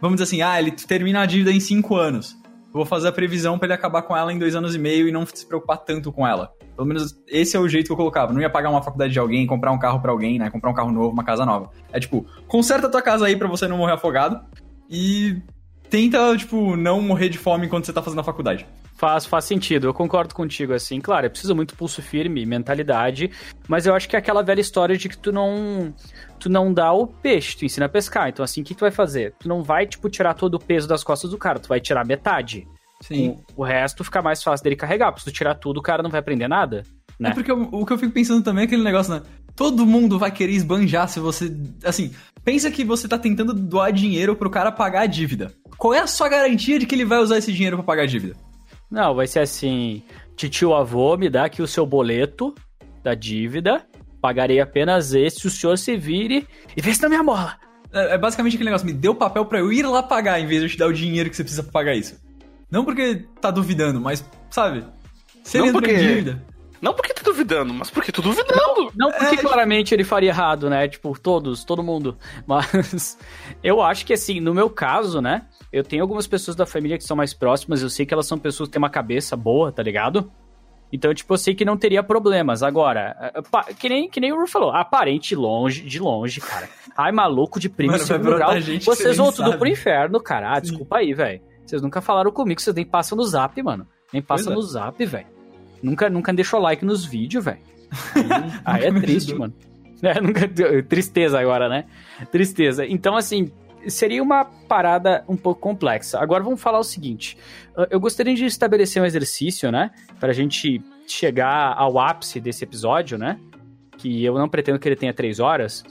Vamos dizer assim, ah, ele termina a dívida em 5 anos. Eu vou fazer a previsão para ele acabar com ela em dois anos e meio e não se preocupar tanto com ela. Pelo menos esse é o jeito que eu colocava. Não ia pagar uma faculdade de alguém, comprar um carro para alguém, né? Comprar um carro novo, uma casa nova. É tipo, conserta tua casa aí para você não morrer afogado e tenta, tipo, não morrer de fome enquanto você tá fazendo a faculdade. Faz, faz sentido, eu concordo contigo, assim, claro, é preciso muito pulso firme, mentalidade, mas eu acho que é aquela velha história de que tu não tu não dá o peixe, tu ensina a pescar, então assim, o que tu vai fazer? Tu não vai, tipo, tirar todo o peso das costas do cara, tu vai tirar metade. Sim. O, o resto fica mais fácil dele carregar, porque se tu tirar tudo, o cara não vai aprender nada, né? É porque o, o que eu fico pensando também é aquele negócio, né? Todo mundo vai querer esbanjar se você. Assim, pensa que você tá tentando doar dinheiro pro cara pagar a dívida. Qual é a sua garantia de que ele vai usar esse dinheiro para pagar a dívida? Não, vai ser assim: titio avô, me dá aqui o seu boleto da dívida, pagarei apenas esse, o senhor se vire e vê se não me amola. É, é basicamente aquele negócio: me o papel para eu ir lá pagar, em vez de eu te dar o dinheiro que você precisa pra pagar isso. Não porque tá duvidando, mas, sabe? Se ele não porque... dívida. Não porque tá duvidando, mas porque tô duvidando. Não, não porque é... claramente ele faria errado, né? Tipo, todos, todo mundo. Mas eu acho que assim, no meu caso, né? Eu tenho algumas pessoas da família que são mais próximas, eu sei que elas são pessoas que têm uma cabeça boa, tá ligado? Então, tipo, eu sei que não teria problemas. Agora, que nem, que nem o Ru falou, aparente longe, de longe, cara. Ai, maluco de primo Mano, segundo grau. Vocês vão tudo pro inferno, cara. Ah, desculpa aí, velho. Vocês nunca falaram comigo, vocês nem passam no zap, mano. Nem passam no é. zap, velho. Nunca, nunca deixou like nos vídeos, velho. Aí, aí é triste, mano. É, nunca, tristeza agora, né? Tristeza. Então, assim, seria uma parada um pouco complexa. Agora vamos falar o seguinte: ah, eu gostaria de estabelecer um exercício, né? Pra gente chegar ao ápice desse episódio, né? Que eu não pretendo que ele tenha três horas.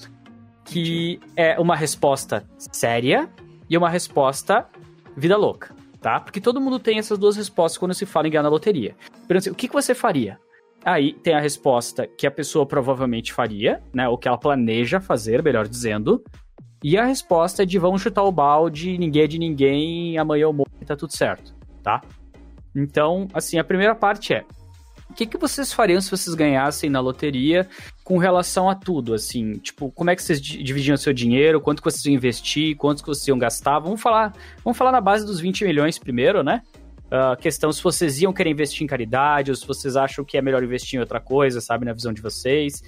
Que é uma resposta séria e uma resposta vida louca, tá? Porque todo mundo tem essas duas respostas quando se fala em ganhar na loteria. O que, que você faria? Aí tem a resposta que a pessoa provavelmente faria, né? Ou que ela planeja fazer, melhor dizendo. E a resposta é de vamos chutar o balde, ninguém é de ninguém, amanhã eu morro e tá tudo certo, tá? Então, assim, a primeira parte é: que, que vocês fariam se vocês ganhassem na loteria com relação a tudo, assim? Tipo, como é que vocês dividiam seu dinheiro, quanto que vocês iam investir, quanto que vocês iam gastar? Vamos falar, vamos falar na base dos 20 milhões primeiro, né? A uh, questão se vocês iam querer investir em caridade ou se vocês acham que é melhor investir em outra coisa, sabe, na visão de vocês.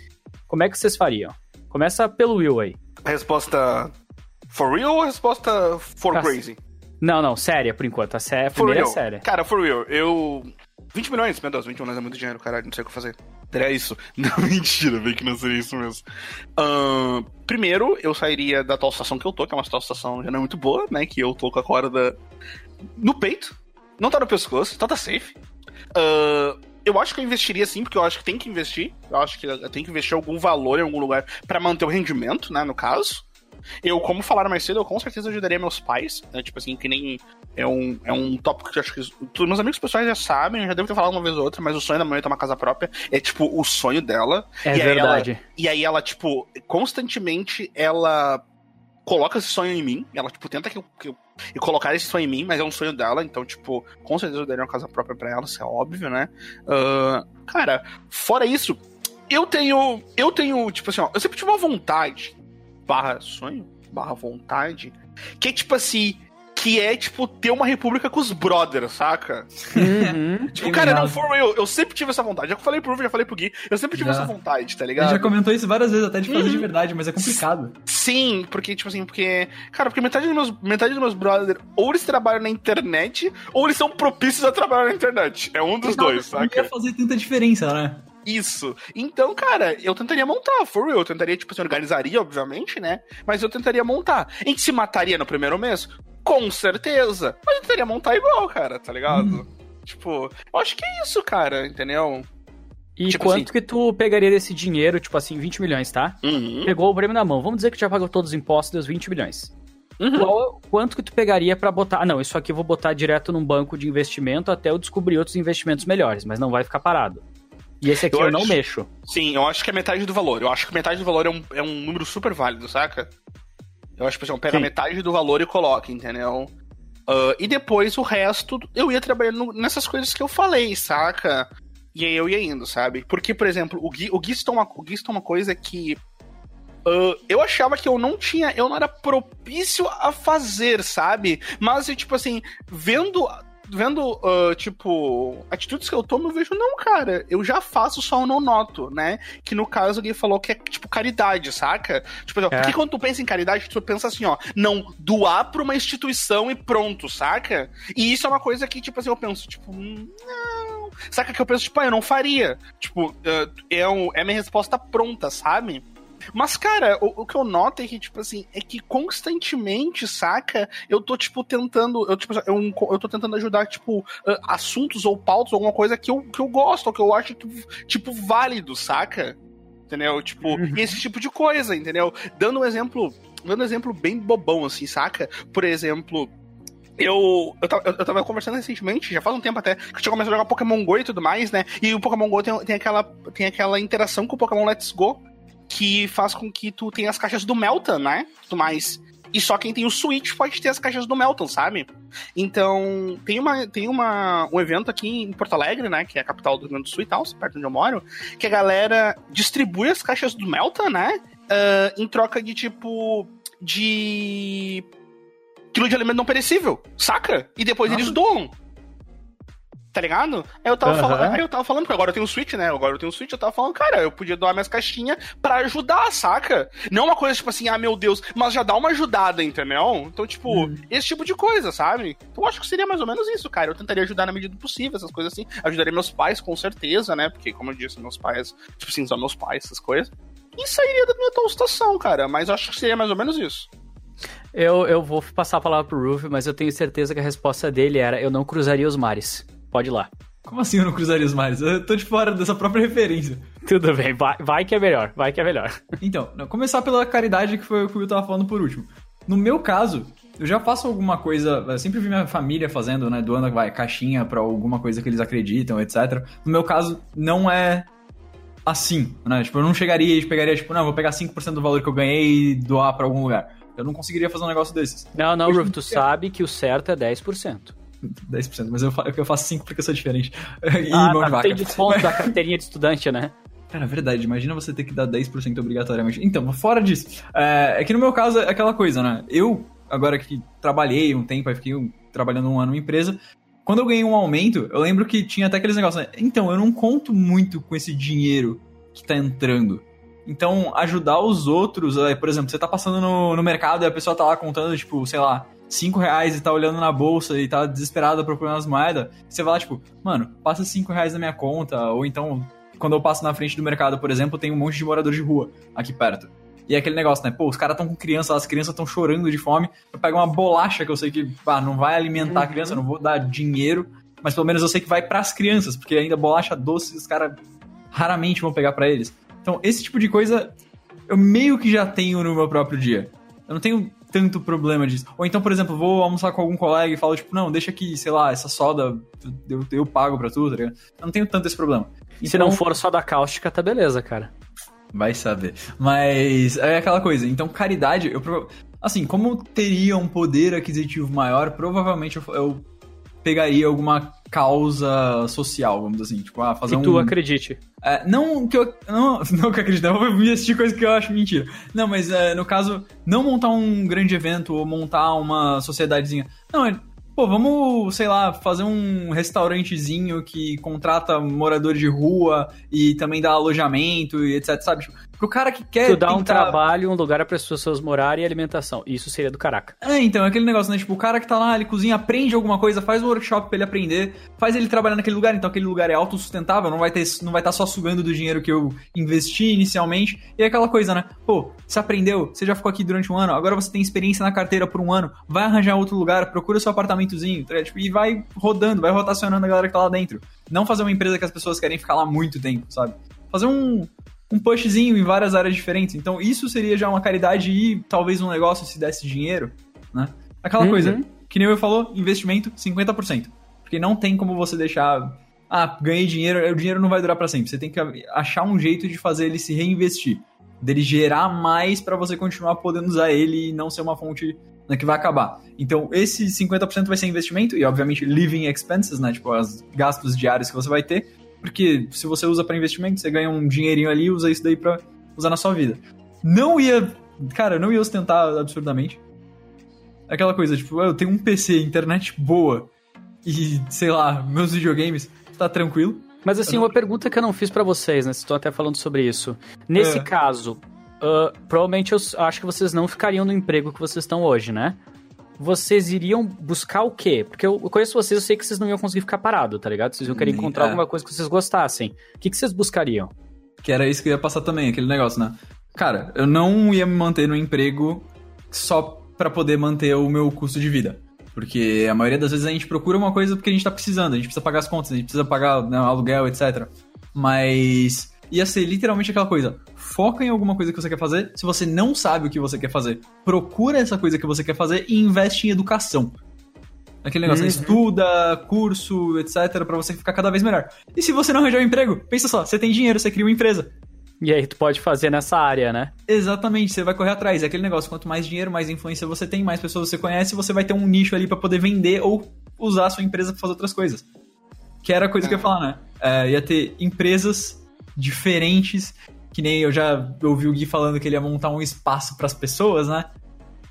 Como é que vocês fariam? Começa pelo Will aí. A resposta for real ou resposta for Cass... crazy? Não, não, séria por enquanto. A, sé... primeira é séria. Cara, for real, eu. 20 milhões, meu Deus, 20 milhões é muito dinheiro, caralho, não sei o que fazer. Teria isso. Não, mentira, bem que não seria isso mesmo. Uh, primeiro, eu sairia da atual situação que eu tô, que é uma situação já não é muito boa, né? Que eu tô com a corda no peito, não tá no pescoço, então tá safe. Uh, eu acho que eu investiria sim, porque eu acho que tem que investir. Eu acho que tenho que investir algum valor em algum lugar para manter o rendimento, né? No caso. Eu, como falaram mais cedo, eu com certeza ajudaria meus pais. Né, tipo assim, que nem. É um, é um tópico que eu acho que. Todos meus amigos pessoais já sabem, eu já devo ter falado uma vez ou outra, mas o sonho da mãe é ter uma casa própria. É tipo o sonho dela. É e verdade. Ela, e aí ela, tipo, constantemente ela coloca esse sonho em mim. Ela, tipo, tenta que eu, que eu e colocar esse sonho em mim, mas é um sonho dela, então, tipo, com certeza eu daria uma casa própria pra ela, isso é óbvio, né? Uh, cara, fora isso, eu tenho. Eu tenho, tipo assim, ó, eu sempre tive uma vontade, barra sonho, barra vontade, que é tipo assim que é, tipo, ter uma república com os brothers, saca? Uhum, tipo, cara, não for real, eu sempre tive essa vontade. Já falei pro Ruvo, já falei pro Gui, eu sempre tive já. essa vontade, tá ligado? Ele já comentou isso várias vezes, até de fazer uhum. de verdade, mas é complicado. Sim, porque, tipo assim, porque. Cara, porque metade dos meus, metade dos meus brothers, ou eles trabalham na internet, ou eles são propícios a trabalhar na internet. É um dos não, dois, saca? Não ia fazer tanta diferença, né? Isso. Então, cara, eu tentaria montar, for real. Eu tentaria, tipo assim, organizaria, obviamente, né? Mas eu tentaria montar. A gente se mataria no primeiro mês? Com certeza. Mas eu tentaria montar igual, cara, tá ligado? Hum. Tipo, eu acho que é isso, cara, entendeu? E tipo quanto assim, que tu pegaria desse dinheiro, tipo assim, 20 milhões, tá? Uhum. Pegou o prêmio na mão. Vamos dizer que já pagou todos os impostos, deu 20 milhões. Uhum. Qual, quanto que tu pegaria para botar? Ah, não, isso aqui eu vou botar direto num banco de investimento até eu descobrir outros investimentos melhores, mas não vai ficar parado. E esse aqui eu, eu não mexo. Sim, eu acho que é metade do valor. Eu acho que metade do valor é um, é um número super válido, saca? Eu acho que, tipo, pega Sim. metade do valor e coloca, entendeu? Uh, e depois o resto eu ia trabalhando nessas coisas que eu falei, saca? E aí eu ia indo, sabe? Porque, por exemplo, o, Gui, o é uma, o é uma coisa que Uh, eu achava que eu não tinha, eu não era propício a fazer, sabe? Mas, tipo assim, vendo vendo, uh, tipo, atitudes que eu tomo, eu vejo, não, cara, eu já faço, só eu não noto, né? Que no caso alguém falou que é, tipo, caridade, saca? Tipo, é. porque quando tu pensa em caridade, tu pensa assim, ó, não, doar pra uma instituição e pronto, saca? E isso é uma coisa que, tipo assim, eu penso, tipo, não. Saca que eu penso, tipo, ah, eu não faria. Tipo, uh, é, um, é minha resposta pronta, sabe? Mas, cara, o, o, que eu noto é que, tipo assim, é que constantemente, saca? Eu tô, tipo, tentando. Eu, tipo, eu, eu tô tentando ajudar, tipo, assuntos ou pautas, alguma coisa que eu, que eu gosto, ou que eu acho, tipo, válido, saca? Entendeu? Tipo, uhum. esse tipo de coisa, entendeu? Dando um exemplo. Dando um exemplo bem bobão, assim, saca? Por exemplo, eu, eu, tava, eu tava conversando recentemente, já faz um tempo até, que eu tinha começado a jogar Pokémon GO e tudo mais, né? E o Pokémon GO tem, tem, aquela, tem aquela interação com o Pokémon Let's Go, que faz com que tu tenha as caixas do Melton, né? Tudo mais. E só quem tem o Switch pode ter as caixas do Melton, sabe? Então, tem, uma, tem uma, um evento aqui em Porto Alegre, né? Que é a capital do Rio Grande do Sul e tal, perto onde eu moro, que a galera distribui as caixas do Melton, né? Uh, em troca de tipo. de. quilo de alimento não perecível, saca? E depois Nossa. eles doam tá ligado? Aí eu tava, uhum. falando, aí eu tava falando, porque agora eu tenho um Switch, né? Agora eu tenho um Switch, eu tava falando, cara, eu podia doar minhas caixinhas pra ajudar, saca? Não uma coisa tipo assim, ah, meu Deus, mas já dá uma ajudada, entendeu? Então, tipo, uhum. esse tipo de coisa, sabe? Então eu acho que seria mais ou menos isso, cara. Eu tentaria ajudar na medida do possível, essas coisas assim. Ajudaria meus pais, com certeza, né? Porque, como eu disse, meus pais, tipo assim, são meus pais, essas coisas. E sairia da minha situação, cara. Mas eu acho que seria mais ou menos isso. Eu, eu vou passar a palavra pro Ruff, mas eu tenho certeza que a resposta dele era: eu não cruzaria os mares. Pode ir lá. Como assim eu não cruzaria os mares? Eu tô de fora dessa própria referência. Tudo bem, vai, vai que é melhor, vai que é melhor. Então, começar pela caridade que foi o que eu tava falando por último. No meu caso, eu já faço alguma coisa, eu sempre vi minha família fazendo, né, doando vai, caixinha para alguma coisa que eles acreditam, etc. No meu caso, não é assim, né? Tipo, eu não chegaria e pegaria, tipo, não, vou pegar 5% do valor que eu ganhei e doar para algum lugar. Eu não conseguiria fazer um negócio desses. Não, não, Ruf, tu sabe que o certo é 10%. 10%, mas eu, eu faço 5 porque eu sou diferente. E ah, mão tá, de vaca. tem desconto da carteirinha de estudante, né? Cara, é verdade, imagina você ter que dar 10% obrigatoriamente. Então, fora disso, é, é, que no meu caso é aquela coisa, né? Eu, agora que trabalhei um tempo, aí fiquei trabalhando um ano numa empresa, quando eu ganhei um aumento, eu lembro que tinha até aqueles negócios, né? Então, eu não conto muito com esse dinheiro que tá entrando. Então, ajudar os outros, por exemplo, você tá passando no, no mercado e a pessoa tá lá contando, tipo, sei lá, 5 reais e tá olhando na bolsa e tá desesperada procurando as moedas, você vai lá, tipo, mano, passa 5 reais na minha conta, ou então, quando eu passo na frente do mercado, por exemplo, tem um monte de morador de rua aqui perto. E é aquele negócio, né? Pô, os caras estão com criança, as crianças estão chorando de fome. Eu pego uma bolacha que eu sei que ah, não vai alimentar uhum. a criança, eu não vou dar dinheiro, mas pelo menos eu sei que vai para as crianças, porque ainda bolacha doce os caras raramente vão pegar para eles. Então, esse tipo de coisa eu meio que já tenho no meu próprio dia. Eu não tenho tanto problema disso. Ou então, por exemplo, vou almoçar com algum colega e falo, tipo, não, deixa aqui, sei lá, essa soda eu, eu pago pra tu, tá ligado? Eu não tenho tanto esse problema. E Se não for soda cáustica, tá beleza, cara. Vai saber. Mas é aquela coisa. Então, caridade, eu. Assim, como teria um poder aquisitivo maior, provavelmente eu, eu pegaria alguma causa social, vamos dizer assim. Tipo, ah, fazer que um. tu acredite. É, não que eu. Não, não que eu acredite, não vou me assistir coisas que eu acho mentira. Não, mas é, no caso, não montar um grande evento ou montar uma sociedadezinha. Não, é. Pô, vamos, sei lá, fazer um restaurantezinho que contrata moradores de rua e também dá alojamento e etc, sabe? Tipo, Pro cara que quer. Tu dá um trabalho, um lugar para as pessoas morarem e alimentação. Isso seria do caraca. É, então, é aquele negócio, né? Tipo, o cara que tá lá, ele cozinha, aprende alguma coisa, faz um workshop pra ele aprender, faz ele trabalhar naquele lugar, então aquele lugar é autossustentável, não vai ter, não vai estar tá só sugando do dinheiro que eu investi inicialmente. E é aquela coisa, né? Pô, você aprendeu, você já ficou aqui durante um ano, agora você tem experiência na carteira por um ano, vai arranjar outro lugar, procura seu apartamentozinho, tá? tipo, e vai rodando, vai rotacionando a galera que tá lá dentro. Não fazer uma empresa que as pessoas querem ficar lá muito tempo, sabe? Fazer um, um pushzinho em várias áreas diferentes. Então isso seria já uma caridade e talvez um negócio se desse dinheiro. né? Aquela uhum. coisa, que nem eu falou, investimento 50%. Porque não tem como você deixar. Ah, ganhei dinheiro, o dinheiro não vai durar para sempre. Você tem que achar um jeito de fazer ele se reinvestir. Dele gerar mais para você continuar podendo usar ele e não ser uma fonte né, que vai acabar. Então, esse 50% vai ser investimento e, obviamente, living expenses, né? Tipo, os gastos diários que você vai ter. Porque se você usa para investimento, você ganha um dinheirinho ali e usa isso daí para usar na sua vida. Não ia. Cara, não ia ostentar absurdamente. Aquela coisa, tipo, eu tenho um PC, internet boa e, sei lá, meus videogames, tá tranquilo. Mas assim, uma pergunta que eu não fiz para vocês, né? Estou até falando sobre isso. Nesse é. caso, uh, provavelmente eu acho que vocês não ficariam no emprego que vocês estão hoje, né? Vocês iriam buscar o quê? Porque eu conheço vocês, eu sei que vocês não iam conseguir ficar parado, tá ligado? Vocês iam querer encontrar é. alguma coisa que vocês gostassem. O que, que vocês buscariam? Que era isso que eu ia passar também, aquele negócio, né? Cara, eu não ia me manter no emprego só para poder manter o meu custo de vida. Porque a maioria das vezes a gente procura uma coisa porque a gente tá precisando, a gente precisa pagar as contas, a gente precisa pagar né, aluguel, etc. Mas ia ser literalmente aquela coisa: foca em alguma coisa que você quer fazer. Se você não sabe o que você quer fazer, procura essa coisa que você quer fazer e investe em educação. Aquele negócio, uhum. estuda, curso, etc, para você ficar cada vez melhor. E se você não arranjar um emprego, pensa só, você tem dinheiro, você cria uma empresa. E aí tu pode fazer nessa área, né? Exatamente, você vai correr atrás. É aquele negócio, quanto mais dinheiro, mais influência você tem, mais pessoas você conhece, você vai ter um nicho ali para poder vender ou usar a sua empresa pra fazer outras coisas. Que era a coisa é. que eu ia falar, né? É, ia ter empresas diferentes, que nem eu já ouvi o Gui falando que ele ia montar um espaço para as pessoas, né?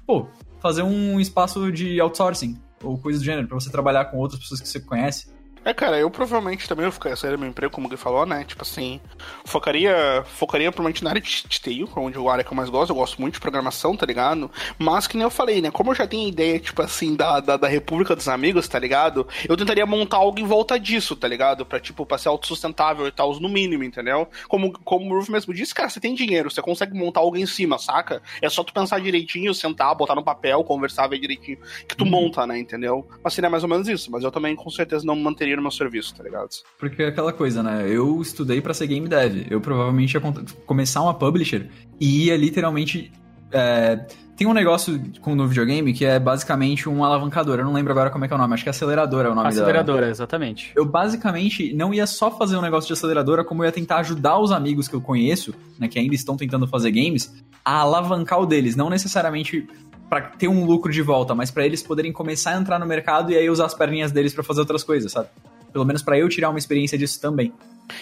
Pô, fazer um espaço de outsourcing ou coisa do gênero, para você trabalhar com outras pessoas que você conhece. É, cara, eu provavelmente também eu ficaria saindo do meu emprego, como o Gui falou, né? Tipo assim, focaria, focaria provavelmente na área de, de TI, onde é a área que eu mais gosto, eu gosto muito de programação, tá ligado? Mas que nem eu falei, né? Como eu já tenho ideia, tipo assim, da, da, da República dos Amigos, tá ligado? Eu tentaria montar algo em volta disso, tá ligado? Pra, tipo, pra ser autossustentável e tal, no mínimo, entendeu? Como, como o Ruf mesmo disse, cara, você tem dinheiro, você consegue montar algo em cima, saca? É só tu pensar direitinho, sentar, botar no papel, conversar, ver direitinho, que tu uhum. monta, né? Entendeu? Mas seria mais ou menos isso, mas eu também com certeza não manteria no meu serviço, tá ligado? Porque é aquela coisa, né? Eu estudei para ser game dev. Eu provavelmente ia começar uma publisher e ia literalmente. É, tem um negócio com no videogame que é basicamente um alavancador. Eu não lembro agora como é que é o nome. Acho que é aceleradora é o nome Aceleradora, da... exatamente. Eu basicamente não ia só fazer um negócio de aceleradora, como eu ia tentar ajudar os amigos que eu conheço, né, que ainda estão tentando fazer games, a alavancar o deles. Não necessariamente para ter um lucro de volta, mas para eles poderem começar a entrar no mercado e aí usar as perninhas deles para fazer outras coisas, sabe? Pelo menos para eu tirar uma experiência disso também.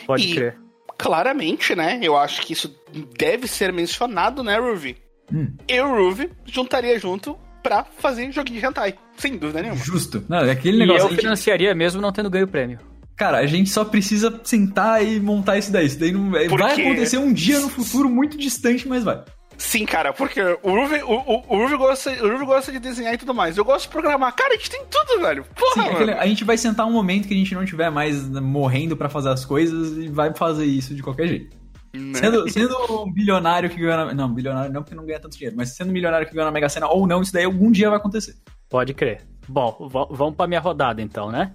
Pode e, crer. Claramente, né? Eu acho que isso deve ser mencionado, né, Ruby? Hum. Eu, Ruby, juntaria junto pra fazer joguinho de hentai. Sem dúvida nenhuma. Justo. Não, é aquele negócio. E eu financiaria gente... mesmo não tendo ganho prêmio. Cara, a gente só precisa sentar e montar isso daí. Isso daí não... Vai acontecer um dia no futuro muito distante, mas vai. Sim, cara, porque o Ruby, o, o, o, Ruby gosta, o Ruby gosta de desenhar e tudo mais. Eu gosto de programar. Cara, a gente tem tudo, velho. Porra, Sim, aquele, a gente vai sentar um momento que a gente não tiver mais morrendo para fazer as coisas e vai fazer isso de qualquer jeito. Né? Sendo, sendo um bilionário que ganha na, Não, bilionário não porque não ganha tanto dinheiro, mas sendo milionário que ganha na Mega Sena ou não, isso daí algum dia vai acontecer. Pode crer. Bom, vamos pra minha rodada então, né?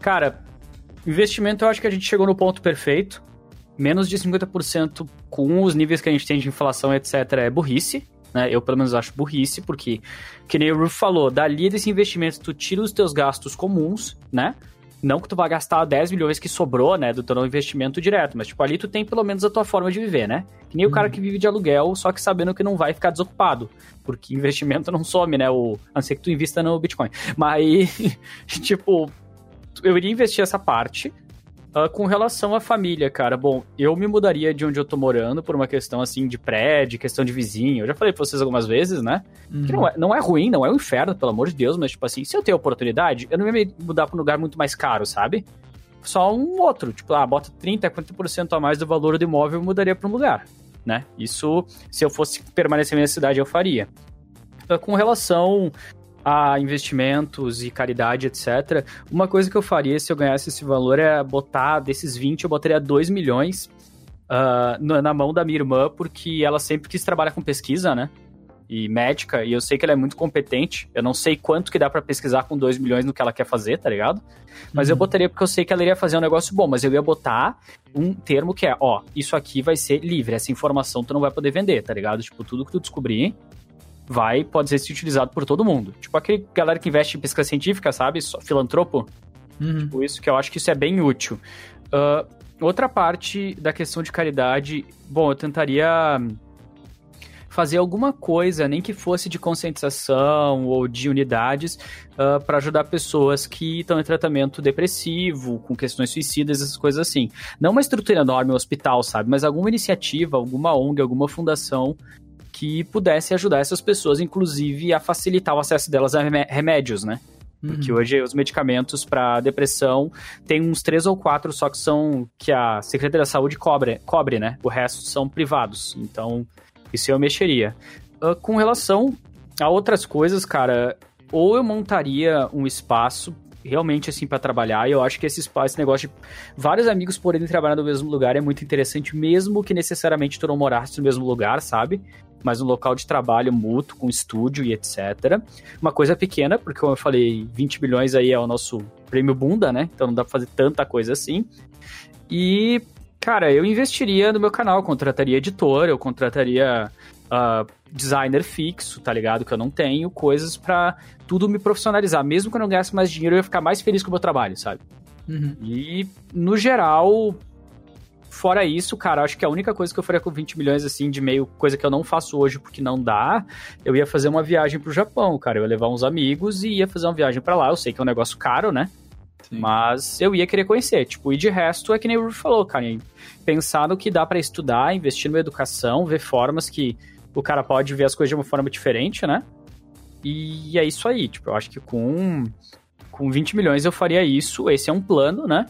Cara, investimento eu acho que a gente chegou no ponto perfeito menos de 50% com os níveis que a gente tem de inflação, etc., é burrice. Né? Eu, pelo menos, acho burrice, porque, que nem o Ruf falou, dali desse investimento, tu tira os teus gastos comuns, né? Não que tu vá gastar 10 milhões que sobrou, né, do teu investimento direto, mas, tipo, ali tu tem pelo menos a tua forma de viver, né? Que nem uhum. o cara que vive de aluguel, só que sabendo que não vai ficar desocupado, porque investimento não some, né? O, a não ser que tu invista no Bitcoin. Mas tipo, eu iria investir essa parte, Uh, com relação à família, cara, bom, eu me mudaria de onde eu tô morando por uma questão assim de prédio, questão de vizinho. Eu já falei pra vocês algumas vezes, né? Uhum. Que não é, não é ruim, não é um inferno, pelo amor de Deus, mas tipo assim, se eu tenho oportunidade, eu não ia me mudar pra um lugar muito mais caro, sabe? Só um outro, tipo, ah, bota 30, 40% a mais do valor do imóvel, eu mudaria pra um lugar, né? Isso, se eu fosse permanecer na minha cidade, eu faria. Uh, com relação a investimentos e caridade, etc. Uma coisa que eu faria se eu ganhasse esse valor é botar desses 20, eu botaria 2 milhões uh, na, mão da minha irmã, porque ela sempre quis trabalhar com pesquisa, né? E médica, e eu sei que ela é muito competente. Eu não sei quanto que dá para pesquisar com 2 milhões no que ela quer fazer, tá ligado? Mas uhum. eu botaria porque eu sei que ela iria fazer um negócio bom, mas eu ia botar um termo que é, ó, isso aqui vai ser livre, essa informação tu não vai poder vender, tá ligado? Tipo, tudo que tu descobrir, vai, pode ser utilizado por todo mundo. Tipo aquele galera que investe em pesquisa científica, sabe? Só filantropo. Uhum. Tipo isso, que eu acho que isso é bem útil. Uh, outra parte da questão de caridade, bom, eu tentaria fazer alguma coisa, nem que fosse de conscientização ou de unidades, uh, ah, para ajudar pessoas que estão em tratamento depressivo, com questões suicidas, essas coisas assim. Não uma estrutura enorme, um hospital, sabe? Mas alguma iniciativa, alguma ONG, alguma fundação que pudesse ajudar essas pessoas, inclusive, a facilitar o acesso delas a remédios, né? Porque uhum. hoje os medicamentos para depressão tem uns três ou quatro só que são que a Secretaria da Saúde cobre, cobre, né? O resto são privados. Então, isso eu mexeria. Uh, com relação a outras coisas, cara, ou eu montaria um espaço realmente assim para trabalhar. E eu acho que esse espaço, esse negócio de vários amigos poderem trabalhar no mesmo lugar é muito interessante, mesmo que necessariamente tu não morasse no mesmo lugar, sabe? Mas um local de trabalho mútuo, com estúdio e etc. Uma coisa pequena, porque como eu falei, 20 milhões aí é o nosso prêmio bunda, né? Então não dá pra fazer tanta coisa assim. E Cara, eu investiria no meu canal, contrataria editor, eu contrataria uh, designer fixo, tá ligado? Que eu não tenho, coisas para tudo me profissionalizar. Mesmo que eu não ganhasse mais dinheiro, eu ia ficar mais feliz com o meu trabalho, sabe? Uhum. E, no geral, fora isso, cara, acho que a única coisa que eu faria com 20 milhões, assim, de meio coisa que eu não faço hoje porque não dá, eu ia fazer uma viagem pro Japão, cara. Eu ia levar uns amigos e ia fazer uma viagem para lá. Eu sei que é um negócio caro, né? Sim. Mas eu ia querer conhecer. Tipo, e de resto é que nem o Ruth falou, cara. Pensar no que dá para estudar, investir numa educação, ver formas que o cara pode ver as coisas de uma forma diferente, né? E é isso aí. Tipo, eu acho que com, com 20 milhões eu faria isso. Esse é um plano, né?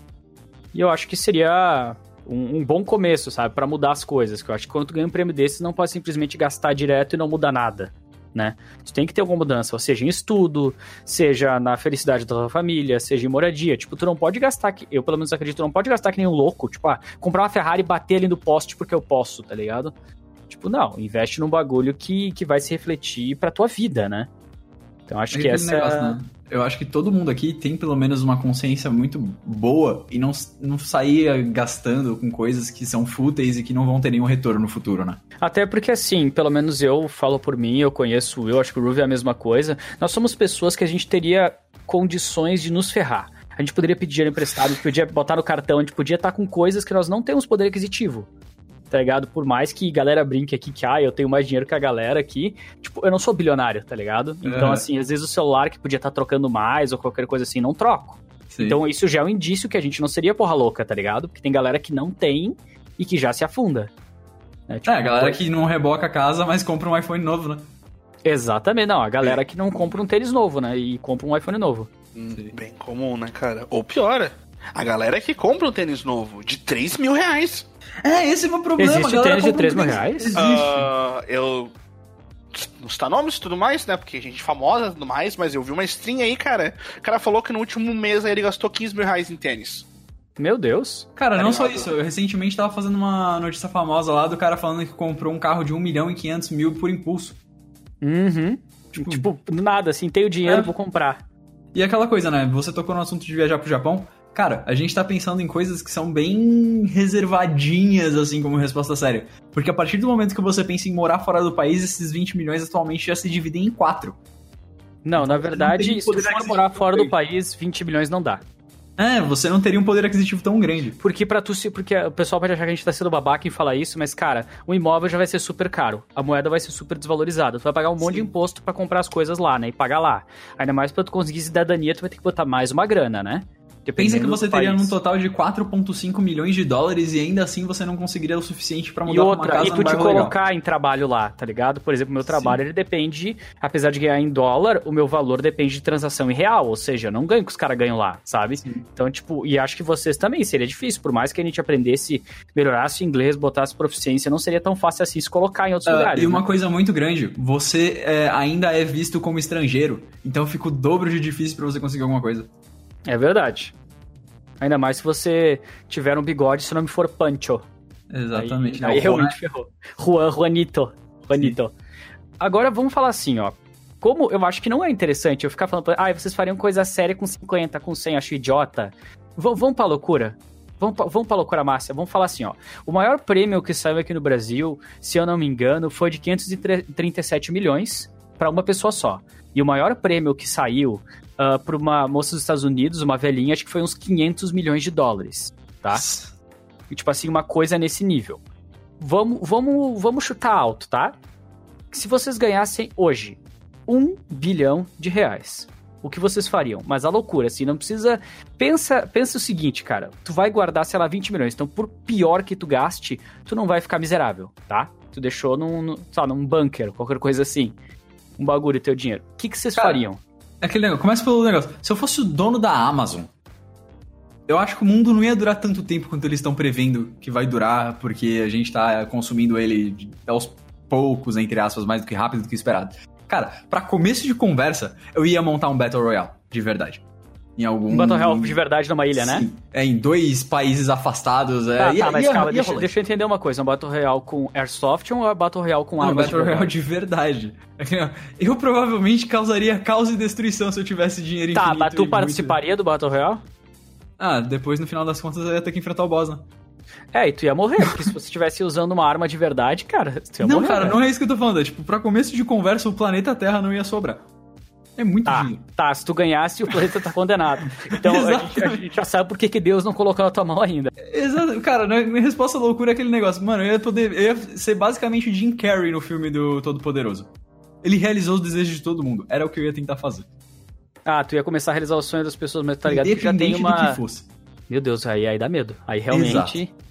E eu acho que seria um, um bom começo, sabe? para mudar as coisas. Que eu acho que quando tu ganha um prêmio desses, não pode simplesmente gastar direto e não mudar nada né? Tu tem que ter alguma mudança, seja em estudo, seja na felicidade da tua família, seja em moradia. Tipo, tu não pode gastar, que eu pelo menos acredito, tu não pode gastar que nem um louco, tipo, ah, comprar uma Ferrari e bater ali no poste porque eu posso, tá ligado? Tipo, não, investe num bagulho que, que vai se refletir pra tua vida, né? Então acho é que essa. Negócio, né? Eu acho que todo mundo aqui tem pelo menos uma consciência muito boa e não, não sair gastando com coisas que são fúteis e que não vão ter nenhum retorno no futuro, né? Até porque, assim, pelo menos eu falo por mim, eu conheço, eu acho que o Ruby é a mesma coisa. Nós somos pessoas que a gente teria condições de nos ferrar. A gente poderia pedir dinheiro emprestado, a gente podia botar no cartão, a gente podia estar com coisas que nós não temos poder aquisitivo tá ligado? Por mais que galera brinque aqui que, ah, eu tenho mais dinheiro que a galera aqui, tipo, eu não sou bilionário, tá ligado? Então, assim, às vezes o celular que podia estar tá trocando mais ou qualquer coisa assim, não troco. Sim. Então, isso já é um indício que a gente não seria porra louca, tá ligado? Porque tem galera que não tem e que já se afunda. Né? Tipo, é, a galera que não reboca a casa, mas compra um iPhone novo, né? Exatamente, não. A galera que não compra um tênis novo, né? E compra um iPhone novo. Hum, bem comum, né, cara? Ou pior, a galera que compra um tênis novo de 3 mil reais. É, esse é o meu problema. Existe tênis de 3 mil reais? Uh, eu nos nomes e tudo mais, né? Porque gente famosa e tudo mais, mas eu vi uma string aí, cara. O cara falou que no último mês aí ele gastou 15 mil reais em tênis. Meu Deus. Cara, não só isso. Eu recentemente tava fazendo uma notícia famosa lá do cara falando que comprou um carro de 1 milhão e 500 mil por impulso. Uhum. Tipo, tipo nada, assim, tenho dinheiro, é. vou comprar. E aquela coisa, né? Você tocou no assunto de viajar pro Japão. Cara, a gente tá pensando em coisas que são bem reservadinhas, assim, como resposta séria. Porque a partir do momento que você pensa em morar fora do país, esses 20 milhões atualmente já se dividem em quatro. Não, então, na verdade, se for morar fora do país, 20 milhões não dá. É, você não teria um poder aquisitivo tão grande. Porque para tu se, porque o pessoal pode achar que a gente tá sendo babaca em falar isso, mas cara, o imóvel já vai ser super caro. A moeda vai ser super desvalorizada. Tu vai pagar um monte Sim. de imposto para comprar as coisas lá, né? E pagar lá. Ainda mais para tu conseguir cidadania, tu vai ter que botar mais uma grana, né? Pensa que você teria um total de 4,5 milhões de dólares e ainda assim você não conseguiria o suficiente para mudar e outra, uma casa E tu te colocar legal. em trabalho lá, tá ligado? Por exemplo, meu trabalho Sim. ele depende, apesar de ganhar em dólar, o meu valor depende de transação em real, ou seja, eu não ganho que os caras ganham lá, sabe? Sim. Então, tipo, e acho que vocês também seria difícil, por mais que a gente aprendesse, melhorasse o inglês, botasse proficiência, não seria tão fácil assim se colocar em outros uh, lugares. E uma né? coisa muito grande, você é, ainda é visto como estrangeiro, então fica o dobro de difícil para você conseguir alguma coisa. É verdade. Ainda mais se você tiver um bigode se o nome for Pancho. Exatamente. Aí, aí realmente ferrou. Juan, Juanito. Juanito. Sim. Agora vamos falar assim, ó. Como eu acho que não é interessante eu ficar falando, ah, vocês fariam coisa séria com 50, com 100, acho idiota. V vamos pra loucura? Vamos pra, vamos pra loucura máxima. Vamos falar assim, ó. O maior prêmio que saiu aqui no Brasil, se eu não me engano, foi de 537 milhões para uma pessoa só. E o maior prêmio que saiu uh, pra uma moça dos Estados Unidos, uma velhinha, acho que foi uns 500 milhões de dólares, tá? E, tipo assim, uma coisa nesse nível. Vamos, vamos, vamos chutar alto, tá? Se vocês ganhassem hoje um bilhão de reais, o que vocês fariam? Mas a loucura, assim, não precisa. Pensa, pensa o seguinte, cara. Tu vai guardar, sei lá, 20 milhões. Então, por pior que tu gaste, tu não vai ficar miserável, tá? Tu deixou num, num, lá, num bunker, qualquer coisa assim. Um bagulho teu dinheiro. O que, que vocês cara, fariam? Aquele negócio, começa pelo negócio. Se eu fosse o dono da Amazon, eu acho que o mundo não ia durar tanto tempo quanto eles estão prevendo que vai durar, porque a gente tá consumindo ele aos poucos, entre aspas, mais do que rápido do que esperado. Cara, para começo de conversa, eu ia montar um Battle Royale, de verdade. Em algum... Um Battle Royale de verdade numa ilha, né? Sim. né? É, em dois países afastados. É, tá, tá, mas ia, calma, ia deixa, deixa, eu entender uma coisa. Um Battle Royale com Airsoft ou um Battle Royale com armas Um Battle Royale de verdade. Eu provavelmente causaria caos e destruição se eu tivesse dinheiro tá, infinito. Tá, mas tu participaria muito... do Battle Royale? Ah, depois no final das contas eu ia ter que enfrentar o boss, né? É, e tu ia morrer, porque se você estivesse usando uma arma de verdade, cara, tu ia não, morrer. Não, cara, né? não é isso que eu tô falando. É, tipo, pra começo de conversa, o planeta Terra não ia sobrar. É muito tá, dinheiro. Tá, se tu ganhasse, o planeta tá condenado. Então a gente, a gente, já sabe por que, que Deus não colocou na tua mão ainda. Exato. Cara, minha resposta loucura é aquele negócio. Mano, eu ia poder. Eu ia ser basicamente o Jim Carrey no filme do Todo-Poderoso. Ele realizou os desejos de todo mundo. Era o que eu ia tentar fazer. Ah, tu ia começar a realizar o sonho das pessoas, mas tá ligado que já tem uma. Do que fosse. Meu Deus, aí, aí dá medo. Aí realmente. Exato.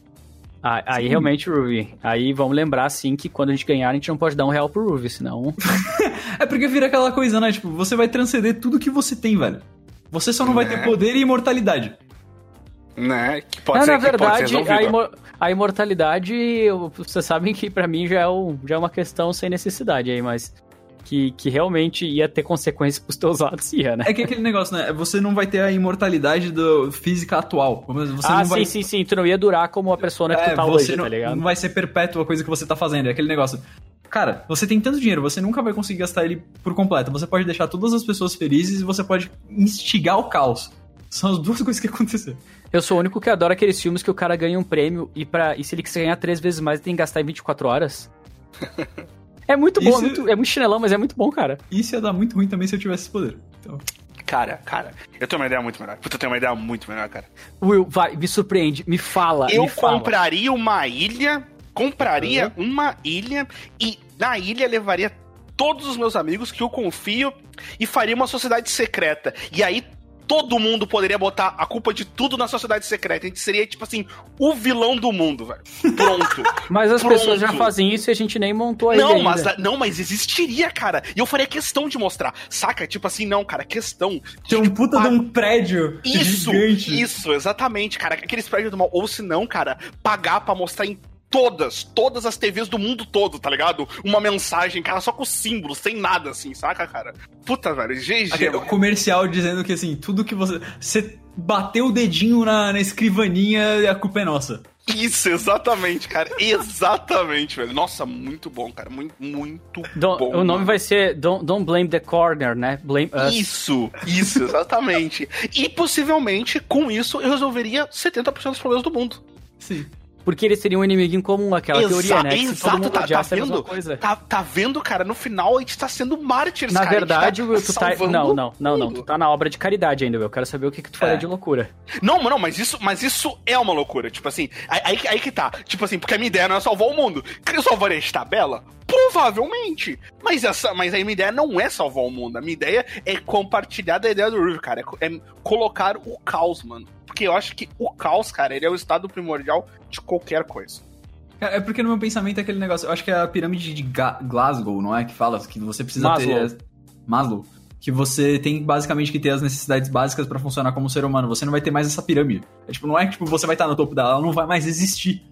Aí, aí realmente, Ruby, aí vamos lembrar, assim, que quando a gente ganhar, a gente não pode dar um real pro Ruby, senão... é porque vira aquela coisa, né? Tipo, você vai transcender tudo que você tem, velho. Você só não né? vai ter né? poder e imortalidade. Né? Que pode não, ser, na verdade, a, imor a, imortalidade, vocês sabem que para mim já é, um, já é uma questão sem necessidade aí, mas que, que realmente ia ter consequências pros teus atos, ia, né? É que é aquele negócio, né? Você não vai ter a imortalidade do física atual. Você ah, não sim, vai... sim, sim. Tu não ia durar como a persona que é, tu tá hoje, não, tá ligado? Não vai ser perpétua a coisa que você tá fazendo. É aquele negócio. Cara, você tem tanto dinheiro, você nunca vai conseguir gastar ele por completo. Você pode deixar todas as pessoas felizes e você pode instigar o caos. São as duas coisas que aconteceram. Eu sou o único que adora aqueles filmes que o cara ganha um prêmio e, pra, e se ele quiser ganhar três vezes mais, ele tem que gastar em 24 horas. É muito bom, Isso... é, muito, é muito chinelão, mas é muito bom, cara. Isso ia dar muito ruim também se eu tivesse esse poder. Então... Cara, cara, eu tenho uma ideia muito melhor. Puta, eu tenho uma ideia muito melhor, cara. Will, vai, me surpreende, me fala. Eu me fala. compraria uma ilha, compraria uhum. uma ilha e na ilha levaria todos os meus amigos que eu confio e faria uma sociedade secreta. E aí todo mundo poderia botar a culpa de tudo na sociedade secreta. A gente seria, tipo assim, o vilão do mundo, velho. Pronto. mas as Pronto. pessoas já fazem isso e a gente nem montou a não, ainda. Mas, não, mas existiria, cara. E eu faria questão de mostrar. Saca? Tipo assim, não, cara, questão. Tem um puta de um prédio Isso, gigante. isso, exatamente, cara. Aqueles prédios do mal. Ou se não, cara, pagar para mostrar em todas, todas as TVs do mundo todo, tá ligado? Uma mensagem, cara, só com símbolos, sem nada, assim, saca, cara? Puta, velho, GG. O comercial dizendo que, assim, tudo que você. Você bateu o dedinho na, na escrivaninha, a culpa é nossa. Isso, exatamente, cara. Exatamente, velho. Nossa, muito bom, cara. Muito, muito don't, bom. O nome mano. vai ser don't, don't Blame the Corner, né? Blame us. Isso, isso, exatamente. e possivelmente, com isso, eu resolveria 70% dos problemas do mundo. Sim. Porque eles seriam um inimigo em comum, aquela Exa teoria, né? exato, tá, tá vendo? Coisa. Tá, tá vendo, cara? No final a gente tá sendo mártires, Na cara. verdade, tá tu tá. Não, não, não, não. Tu tá na obra de caridade ainda, eu quero saber o que, que tu faria é. de loucura. Não, não, mas isso, mas isso é uma loucura. Tipo assim, aí, aí, aí que tá. Tipo assim, porque a minha ideia não é salvar o mundo. Eu salvaria a tabela? Provavelmente. Mas, essa, mas a minha ideia não é salvar o mundo. A minha ideia é compartilhar da ideia do Ruby, cara. É, é colocar o caos, mano. Porque eu acho que o caos, cara, ele é o estado primordial de qualquer coisa. É, é porque no meu pensamento é aquele negócio. Eu acho que é a pirâmide de Glasgow, não é? Que fala que você precisa Maslow. ter. Maslow. Que você tem basicamente que ter as necessidades básicas para funcionar como ser humano. Você não vai ter mais essa pirâmide. É, tipo, não é que tipo, você vai estar no topo dela, ela não vai mais existir.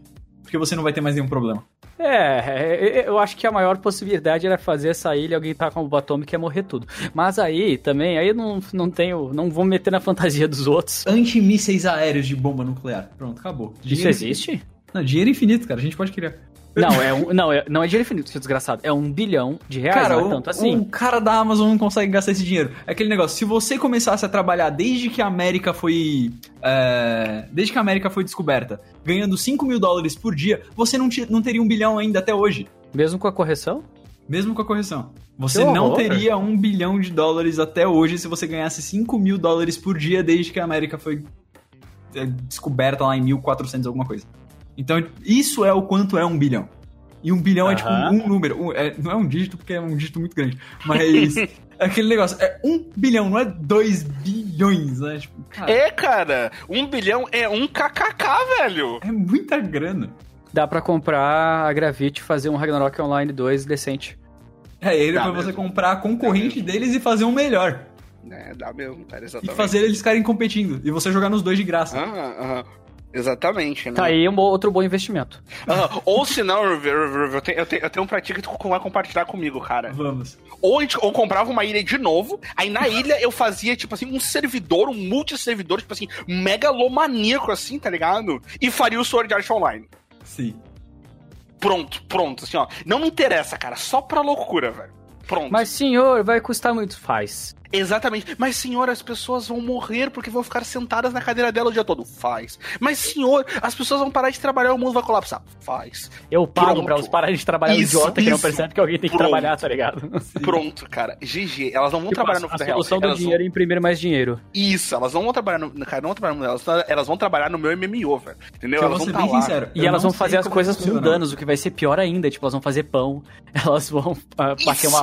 Porque você não vai ter mais nenhum problema. É, é, é, eu acho que a maior possibilidade era fazer essa ilha alguém tá com bomba atômica e morrer tudo. Mas aí também, aí não, não tenho. Não vou meter na fantasia dos outros. Antimísseis aéreos de bomba nuclear. Pronto, acabou. Dinheiro Isso existe? Infinito. Não, dinheiro infinito, cara. A gente pode criar. Não, é um, não, é, não é dinheiro infinito, seu desgraçado. É um bilhão de reais, cara, não é tanto assim. O cara da Amazon não consegue gastar esse dinheiro. É aquele negócio, se você começasse a trabalhar desde que a América foi. É, desde que a América foi descoberta, ganhando 5 mil dólares por dia, você não, não teria um bilhão ainda até hoje. Mesmo com a correção? Mesmo com a correção. Você não teria um bilhão de dólares até hoje se você ganhasse 5 mil dólares por dia desde que a América foi é, descoberta lá em 1400 alguma coisa. Então, isso é o quanto é um bilhão. E um bilhão é tipo um, número. Um, é, não é um dígito, porque é um dígito muito grande. Mas é aquele negócio. É um bilhão, não é dois bilhões, né? Tipo, cara, é, cara. Um bilhão é um kkk, velho. É muita grana. Dá pra comprar a Gravity e fazer um Ragnarok Online 2 decente. É, ele dá pra mesmo. você comprar a concorrente deles e fazer um melhor. É, dá mesmo, cara, exatamente. E fazer eles ficarem competindo. E você jogar nos dois de graça. Aham, aham. Exatamente, né? Tá aí um outro bom investimento. Uhum. Ou se não, eu tenho, eu, tenho, eu tenho um pra ti que tu vai compartilhar comigo, cara. Vamos. Ou a gente ou comprava uma ilha de novo, aí na ilha eu fazia, tipo assim, um servidor, um multi-servidor, tipo assim, megalomaníaco, assim, tá ligado? E faria o Sword Art Online. Sim. Pronto, pronto, assim, ó. Não me interessa, cara, só pra loucura, velho. Pronto. Mas, senhor, vai custar muito. Faz. Exatamente. Mas, senhor, as pessoas vão morrer porque vão ficar sentadas na cadeira dela o dia todo. Faz. Mas, senhor, as pessoas vão parar de trabalhar o mundo vai colapsar. Faz. Eu pago Pronto. pra elas pararem de trabalhar isso, idiota isso. que não percebe que alguém tem que Pronto. trabalhar, tá ligado? Pronto, cara. GG. Elas não vão tipo, trabalhar no vida real. A solução do dinheiro vão... é imprimir mais dinheiro. Isso. Elas não vão trabalhar no... Cara, não vão trabalhar no... Elas, elas vão trabalhar no meu MMO, velho. Entendeu? elas vão tá bem lá. sincero. E elas vão fazer as coisas mundanas, o que vai ser pior ainda. Tipo, elas vão fazer pão. Elas vão uh, bater uma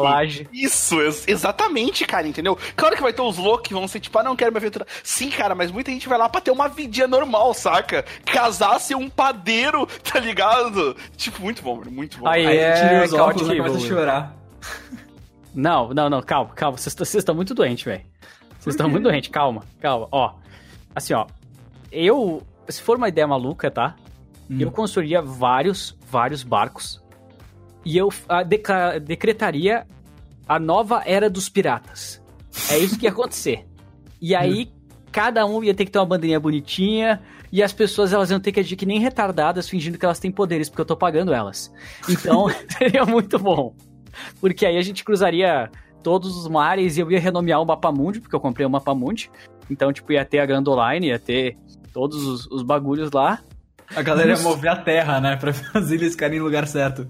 Isso, exatamente, cara, entendeu? Claro que vai ter os loucos que vão ser tipo, ah, não quero me aventurar. Sim, cara, mas muita gente vai lá pra ter uma vidinha normal, saca? Casar, ser um padeiro, tá ligado? Tipo, muito bom, muito bom. Aí, Aí é... os óculos e começa a chorar. Não, não, não, calma, calma. Vocês estão muito doentes, velho. Vocês estão muito doentes, calma, calma. Ó, assim, ó. Eu, se for uma ideia maluca, tá? Hum. Eu construiria vários, vários barcos. E eu a, ah, decretaria a nova era dos piratas. É isso que ia acontecer. E aí, cada um ia ter que ter uma bandeirinha bonitinha, e as pessoas elas iam ter que agir que nem retardadas, fingindo que elas têm poderes, porque eu tô pagando elas. Então, seria muito bom. Porque aí a gente cruzaria todos os mares e eu ia renomear o mapa mundi, porque eu comprei o mapa mundi. Então, tipo, ia ter a Grand Line, ia ter todos os, os bagulhos lá. A galera ia mover a terra, né? Pra fazer eles ficarem no lugar certo.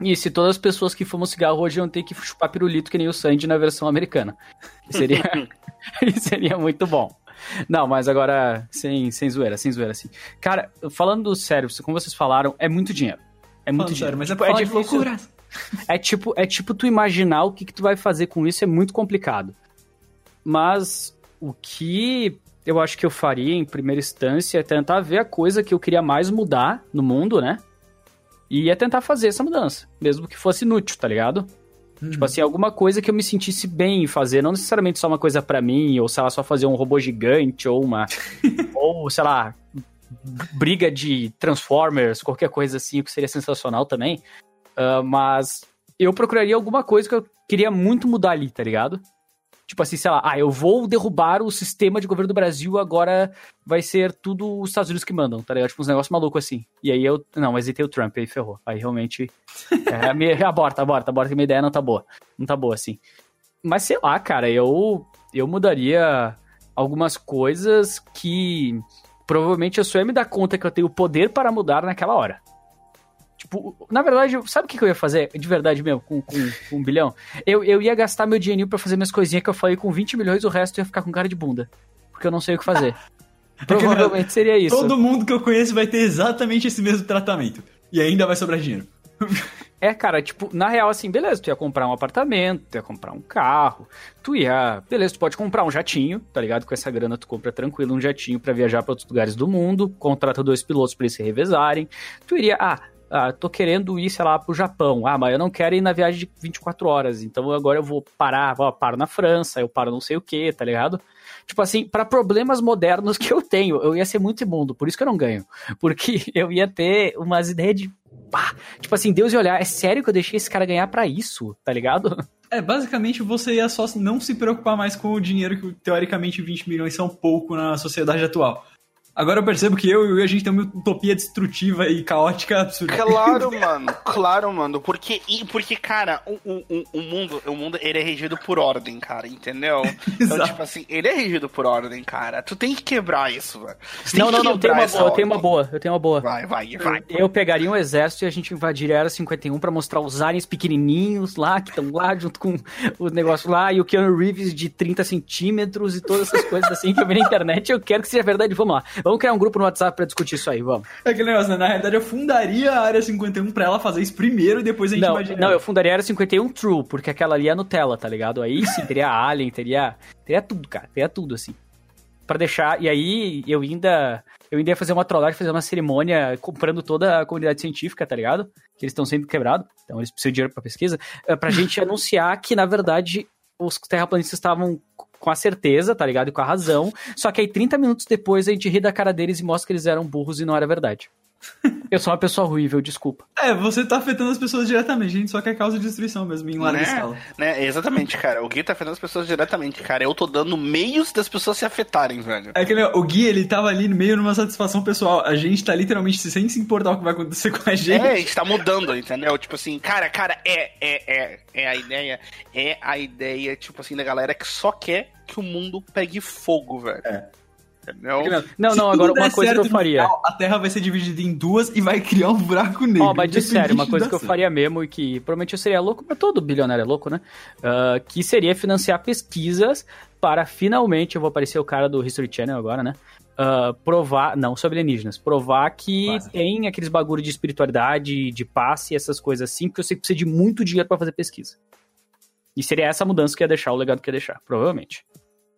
E se todas as pessoas que fumam cigarro hoje iam ter que chupar pirulito que nem o Sandy na versão americana. Seria, seria muito bom. Não, mas agora, sem, sem zoeira, sem zoeira, assim. Cara, falando sério, como vocês falaram, é muito dinheiro. É muito dinheiro. Sério, mas é tipo, é, é difícil, loucura. É tipo, é tipo tu imaginar o que, que tu vai fazer com isso, é muito complicado. Mas o que eu acho que eu faria em primeira instância é tentar ver a coisa que eu queria mais mudar no mundo, né? E ia tentar fazer essa mudança, mesmo que fosse inútil, tá ligado? Uhum. Tipo assim, alguma coisa que eu me sentisse bem em fazer, não necessariamente só uma coisa para mim, ou sei lá, só fazer um robô gigante, ou uma. ou, sei lá, briga de Transformers, qualquer coisa assim, que seria sensacional também. Uh, mas eu procuraria alguma coisa que eu queria muito mudar ali, tá ligado? Tipo assim, sei lá, ah, eu vou derrubar o sistema de governo do Brasil, agora vai ser tudo os Estados Unidos que mandam, tá ligado? Tipo, uns negócios malucos assim. E aí eu. Não, mas aí tem o Trump, aí ferrou. Aí realmente. É, minha, aborta, aborta, aborta, que minha ideia não tá boa. Não tá boa, assim. Mas sei lá, cara, eu. Eu mudaria algumas coisas que provavelmente eu só ia me dar conta que eu tenho poder para mudar naquela hora. Tipo, na verdade, sabe o que eu ia fazer de verdade mesmo com, com, com um bilhão? Eu, eu ia gastar meu dinheirinho pra fazer minhas coisinhas que eu falei com 20 milhões, o resto ia ficar com cara de bunda. Porque eu não sei o que fazer. Provavelmente seria isso. Todo mundo que eu conheço vai ter exatamente esse mesmo tratamento. E ainda vai sobrar dinheiro. É, cara, tipo, na real, assim, beleza, tu ia comprar um apartamento, tu ia comprar um carro, tu ia. Beleza, tu pode comprar um jatinho, tá ligado? Com essa grana tu compra tranquilo um jatinho para viajar para outros lugares do mundo, contrata dois pilotos para eles se revezarem. Tu iria, ah, ah, tô querendo ir, sei lá, pro Japão. Ah, mas eu não quero ir na viagem de 24 horas. Então agora eu vou parar, ó, paro na França, eu paro não sei o que, tá ligado? Tipo assim, para problemas modernos que eu tenho, eu ia ser muito imundo, por isso que eu não ganho. Porque eu ia ter umas ideias de. Pá, tipo assim, Deus ia olhar, é sério que eu deixei esse cara ganhar para isso, tá ligado? É, basicamente você ia só não se preocupar mais com o dinheiro que teoricamente 20 milhões são pouco na sociedade atual. Agora eu percebo que eu e a gente tem uma utopia destrutiva e caótica absurda. Claro, mano. Claro, mano. Porque, porque cara, o, o, o mundo, o mundo, ele é regido por ordem, cara, entendeu? Então, tipo assim, ele é regido por ordem, cara. Tu tem que quebrar isso, velho. Não, não, não, tem uma boa, eu tenho uma boa, eu tenho uma boa. Vai, vai, vai. Eu, eu pegaria um exército e a gente invadiria a Era 51 pra mostrar os aliens pequenininhos lá, que estão lá junto com o negócio lá, e o Keanu Reeves de 30 centímetros e todas essas coisas assim que eu vi na internet. Eu quero que seja verdade. Vamos lá. Vamos criar um grupo no WhatsApp pra discutir isso aí, vamos. É aquele negócio, né? Na realidade, eu fundaria a Área 51 pra ela fazer isso primeiro e depois a gente Não, imagina. não, eu fundaria a Era 51 True, porque aquela ali é Nutella, tá ligado? Aí sim, teria Alien, teria, teria tudo, cara. Teria tudo, assim. Pra deixar. E aí eu ainda. Eu ainda ia fazer uma trollagem, fazer uma cerimônia comprando toda a comunidade científica, tá ligado? Que eles estão sempre quebrados, então eles precisam de dinheiro pra pesquisa. eh, Pra gente anunciar que, na verdade, os terraplanistas estavam com a certeza, tá ligado? E com a razão. Só que aí 30 minutos depois a gente ri da cara deles e mostra que eles eram burros e não era verdade. Eu sou uma pessoa ruível, desculpa. É, você tá afetando as pessoas diretamente, a gente só quer causa destruição mesmo, em larga Né? escala. né? Exatamente, cara. O Gui tá afetando as pessoas diretamente, cara. Eu tô dando meios das pessoas se afetarem, velho. É que né, o Gui, ele tava ali no meio numa satisfação pessoal. A gente tá literalmente sem se importar o que vai acontecer com a gente. É, a gente tá mudando, entendeu? Tipo assim, cara, cara, é, é, é, é a ideia, é a ideia, tipo assim, da galera que só quer que o mundo pegue fogo, velho. É. Não, não, tudo agora uma coisa que eu faria. final, a Terra vai ser dividida em duas e vai criar um buraco negro. Ó, mas de sério, uma coisa que eu faria mesmo e que provavelmente eu seria louco, mas todo bilionário é louco, né? Ah, que seria financiar pesquisas para finalmente, eu vou aparecer o cara do History Channel agora, né? Ah, provar, não, sobre alienígenas, provar que Quase. tem aqueles bagulho de espiritualidade, de passe e essas coisas assim, porque eu sei que precisa de muito dinheiro para fazer pesquisa. E seria essa mudança que ia deixar, o legado que ia deixar, provavelmente.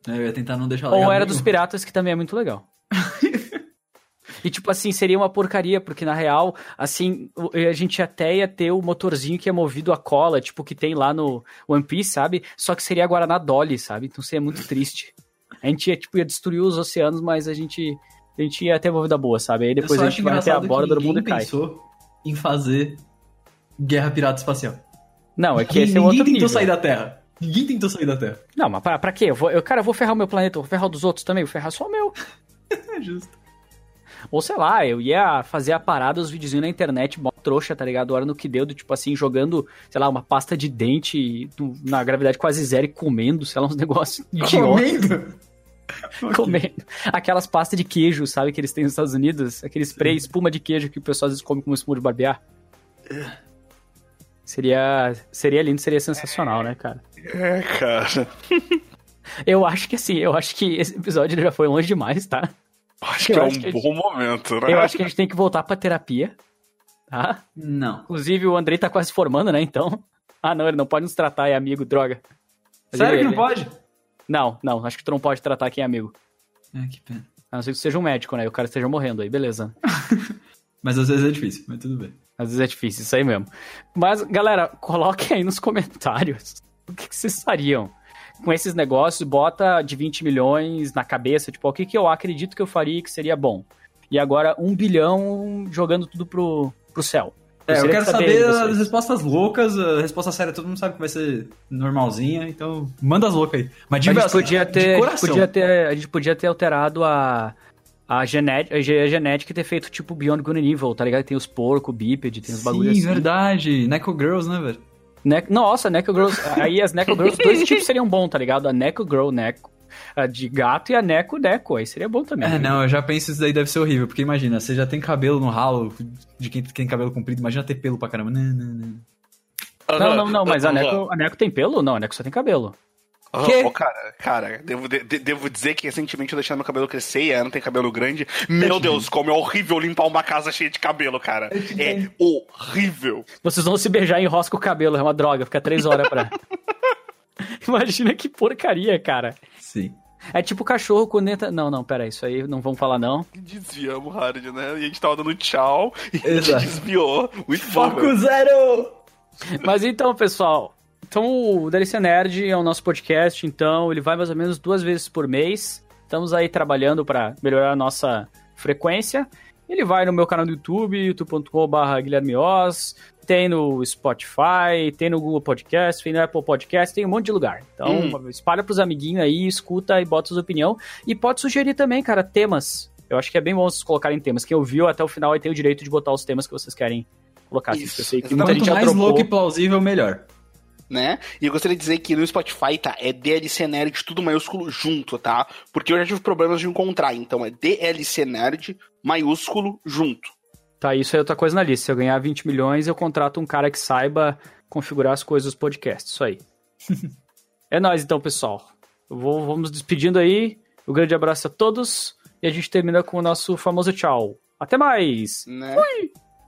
É, Eu ia tentar não deixar Ou era dos piratas, que também é muito legal. E, tipo assim, seria uma porcaria, porque na real, assim, a gente até ia ter o motorzinho que é movido a cola, tipo, que tem lá no One Piece, sabe? Só que seria Guaraná Dolly, sabe? Então seria muito triste. A gente ia, tipo, ia destruir os oceanos, mas a gente, a gente ia ter uma vida boa, sabe? Aí depois a gente vai até a borda do mundo e cai. pensou em fazer guerra pirata espacial. Não, é que esse é ninguém outro tentou nível. sair da Terra. Ninguém tentou sair da Terra. Não, mas pra, pra quê? Eu, vou, eu, cara, eu vou ferrar o meu planeta, eu vou ferrar o dos outros também, eu vou ferrar só o meu. É justo. Ou sei lá, eu ia fazer a parada, os videozinhos na internet, mó trouxa, tá ligado? Hora no que deu, do tipo assim, jogando, sei lá, uma pasta de dente do- na gravidade quase zero e comendo, sei lá, uns negócios. Comendo? Comendo. Aquelas pastas de queijo, sabe, que eles têm nos Estados Unidos? Aquele spray, espuma de queijo que o pessoal às vezes come como espuma de barbear. Seria, seria lindo, seria sensacional, né, cara? É, cara. Eu acho que assim, eu acho que esse episódio já foi longe demais, tá? Acho Eu que é acho um que bom momento, né? Eu acho que a gente tem que voltar pra terapia, tá? Não. Inclusive, o Andrei tá quase se formando, né? Então. Ah, não, ele não pode nos tratar, é amigo, droga. Mas Sério ele- que não ele- pode? Não, não, acho que tu não pode tratar quem é amigo. É, que pena. A não ser que tu seja um médico, né? E o cara esteja morrendo aí, beleza. Mas às vezes é difícil, mas tudo bem. Às vezes é difícil, isso aí mesmo. Mas, galera, coloquem aí nos comentários o que, que vocês fariam com esses negócios. Bota de 20 milhões na cabeça, tipo, o que, que eu acredito que eu faria que seria bom. E agora, um bilhão jogando tudo pro, pro céu. É, eu quero saber de as respostas loucas, a resposta séria todo mundo sabe que vai ser normalzinha, então manda as loucas aí. Mas de, A gente, podia de ter, a, gente podia ter, a gente podia ter alterado a, a, genética, a ge- genética e ter feito tipo Beyond Good and Evil, tá ligado? Tem os porco, bípede, tem os bagulhos Sim, assim. verdade. Neco Girls, né, velho? Ne Nossa, Neco Girls. Aí as Neco Girls, dois tipos seriam bons, tá ligado? A Neco Girl Neco, a de gato e a Neco Neco. Aí seria bom também. É, não, eu já penso isso daí deve ser horrível, porque imagina, você já tem cabelo no ralo de quem tem cabelo comprido, imagina ter pelo pra caramba. Não, não, não. Não, não, não, mas a Neco, a Neco tem pelo? Não, a Neco só tem cabelo. Quê? ô, cara, cara, devo, de- de- devo dizer que recentemente eu deixei meu cabelo crescer e a Ana tem cabelo grande. Meu Deus, como é horrível limpar uma casa cheia de cabelo, cara. É horrível. Vocês vão se beijar e enrosca o cabelo, é uma droga, fica três horas pra. Imagina que porcaria, cara. Sim. É tipo cachorro quando entra. Não, não, pera, isso aí não vamos falar, não. Desviamos, Hard, né? E a gente tava dando tchau e a gente Exato. desviou. Muito bom. Foco velho. zero! Mas então, pessoal. Então, o DLC Nerd é o nosso podcast, então ele vai mais ou menos duas vezes por mês. Estamos aí trabalhando para melhorar a nossa frequência. Ele vai no meu canal do YouTube, youtube.com.br Guilherme Oz, tem no Spotify, tem no Google Podcast, tem no Apple Podcast, tem um monte de lugar. Então, espalha pros amiguinhos aí, escuta e bota sua opinião. E pode sugerir também, cara, temas. Eu acho que é bem bom vocês colocarem temas. Quem ouviu até o final aí tem o direito de botar os temas que vocês querem colocar. Assim, Isso, eu sei que exatamente. muita gente Quanto já mais louco e plausível, melhor. Né? E eu gostaria de dizer que no Spotify, tá? É DLC Nerd, tudo maiúsculo junto, tá? Porque eu já tive problemas de encontrar, então é DLC Nerd, maiúsculo, junto. Tá, isso é outra coisa na lista. Se eu ganhar 20 milhões, eu contrato um cara que saiba configurar as coisas dos podcasts. Isso aí. é nóis então, pessoal. Vou, vamos despedindo aí. Um grande abraço a todos. E a gente termina com o nosso famoso tchau. Até mais! Né?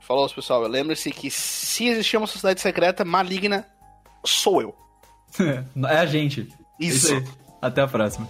Falou, pessoal. Lembre-se que se existir uma sociedade secreta maligna, sou eu. é a gente. Isso. aí. Até a próxima.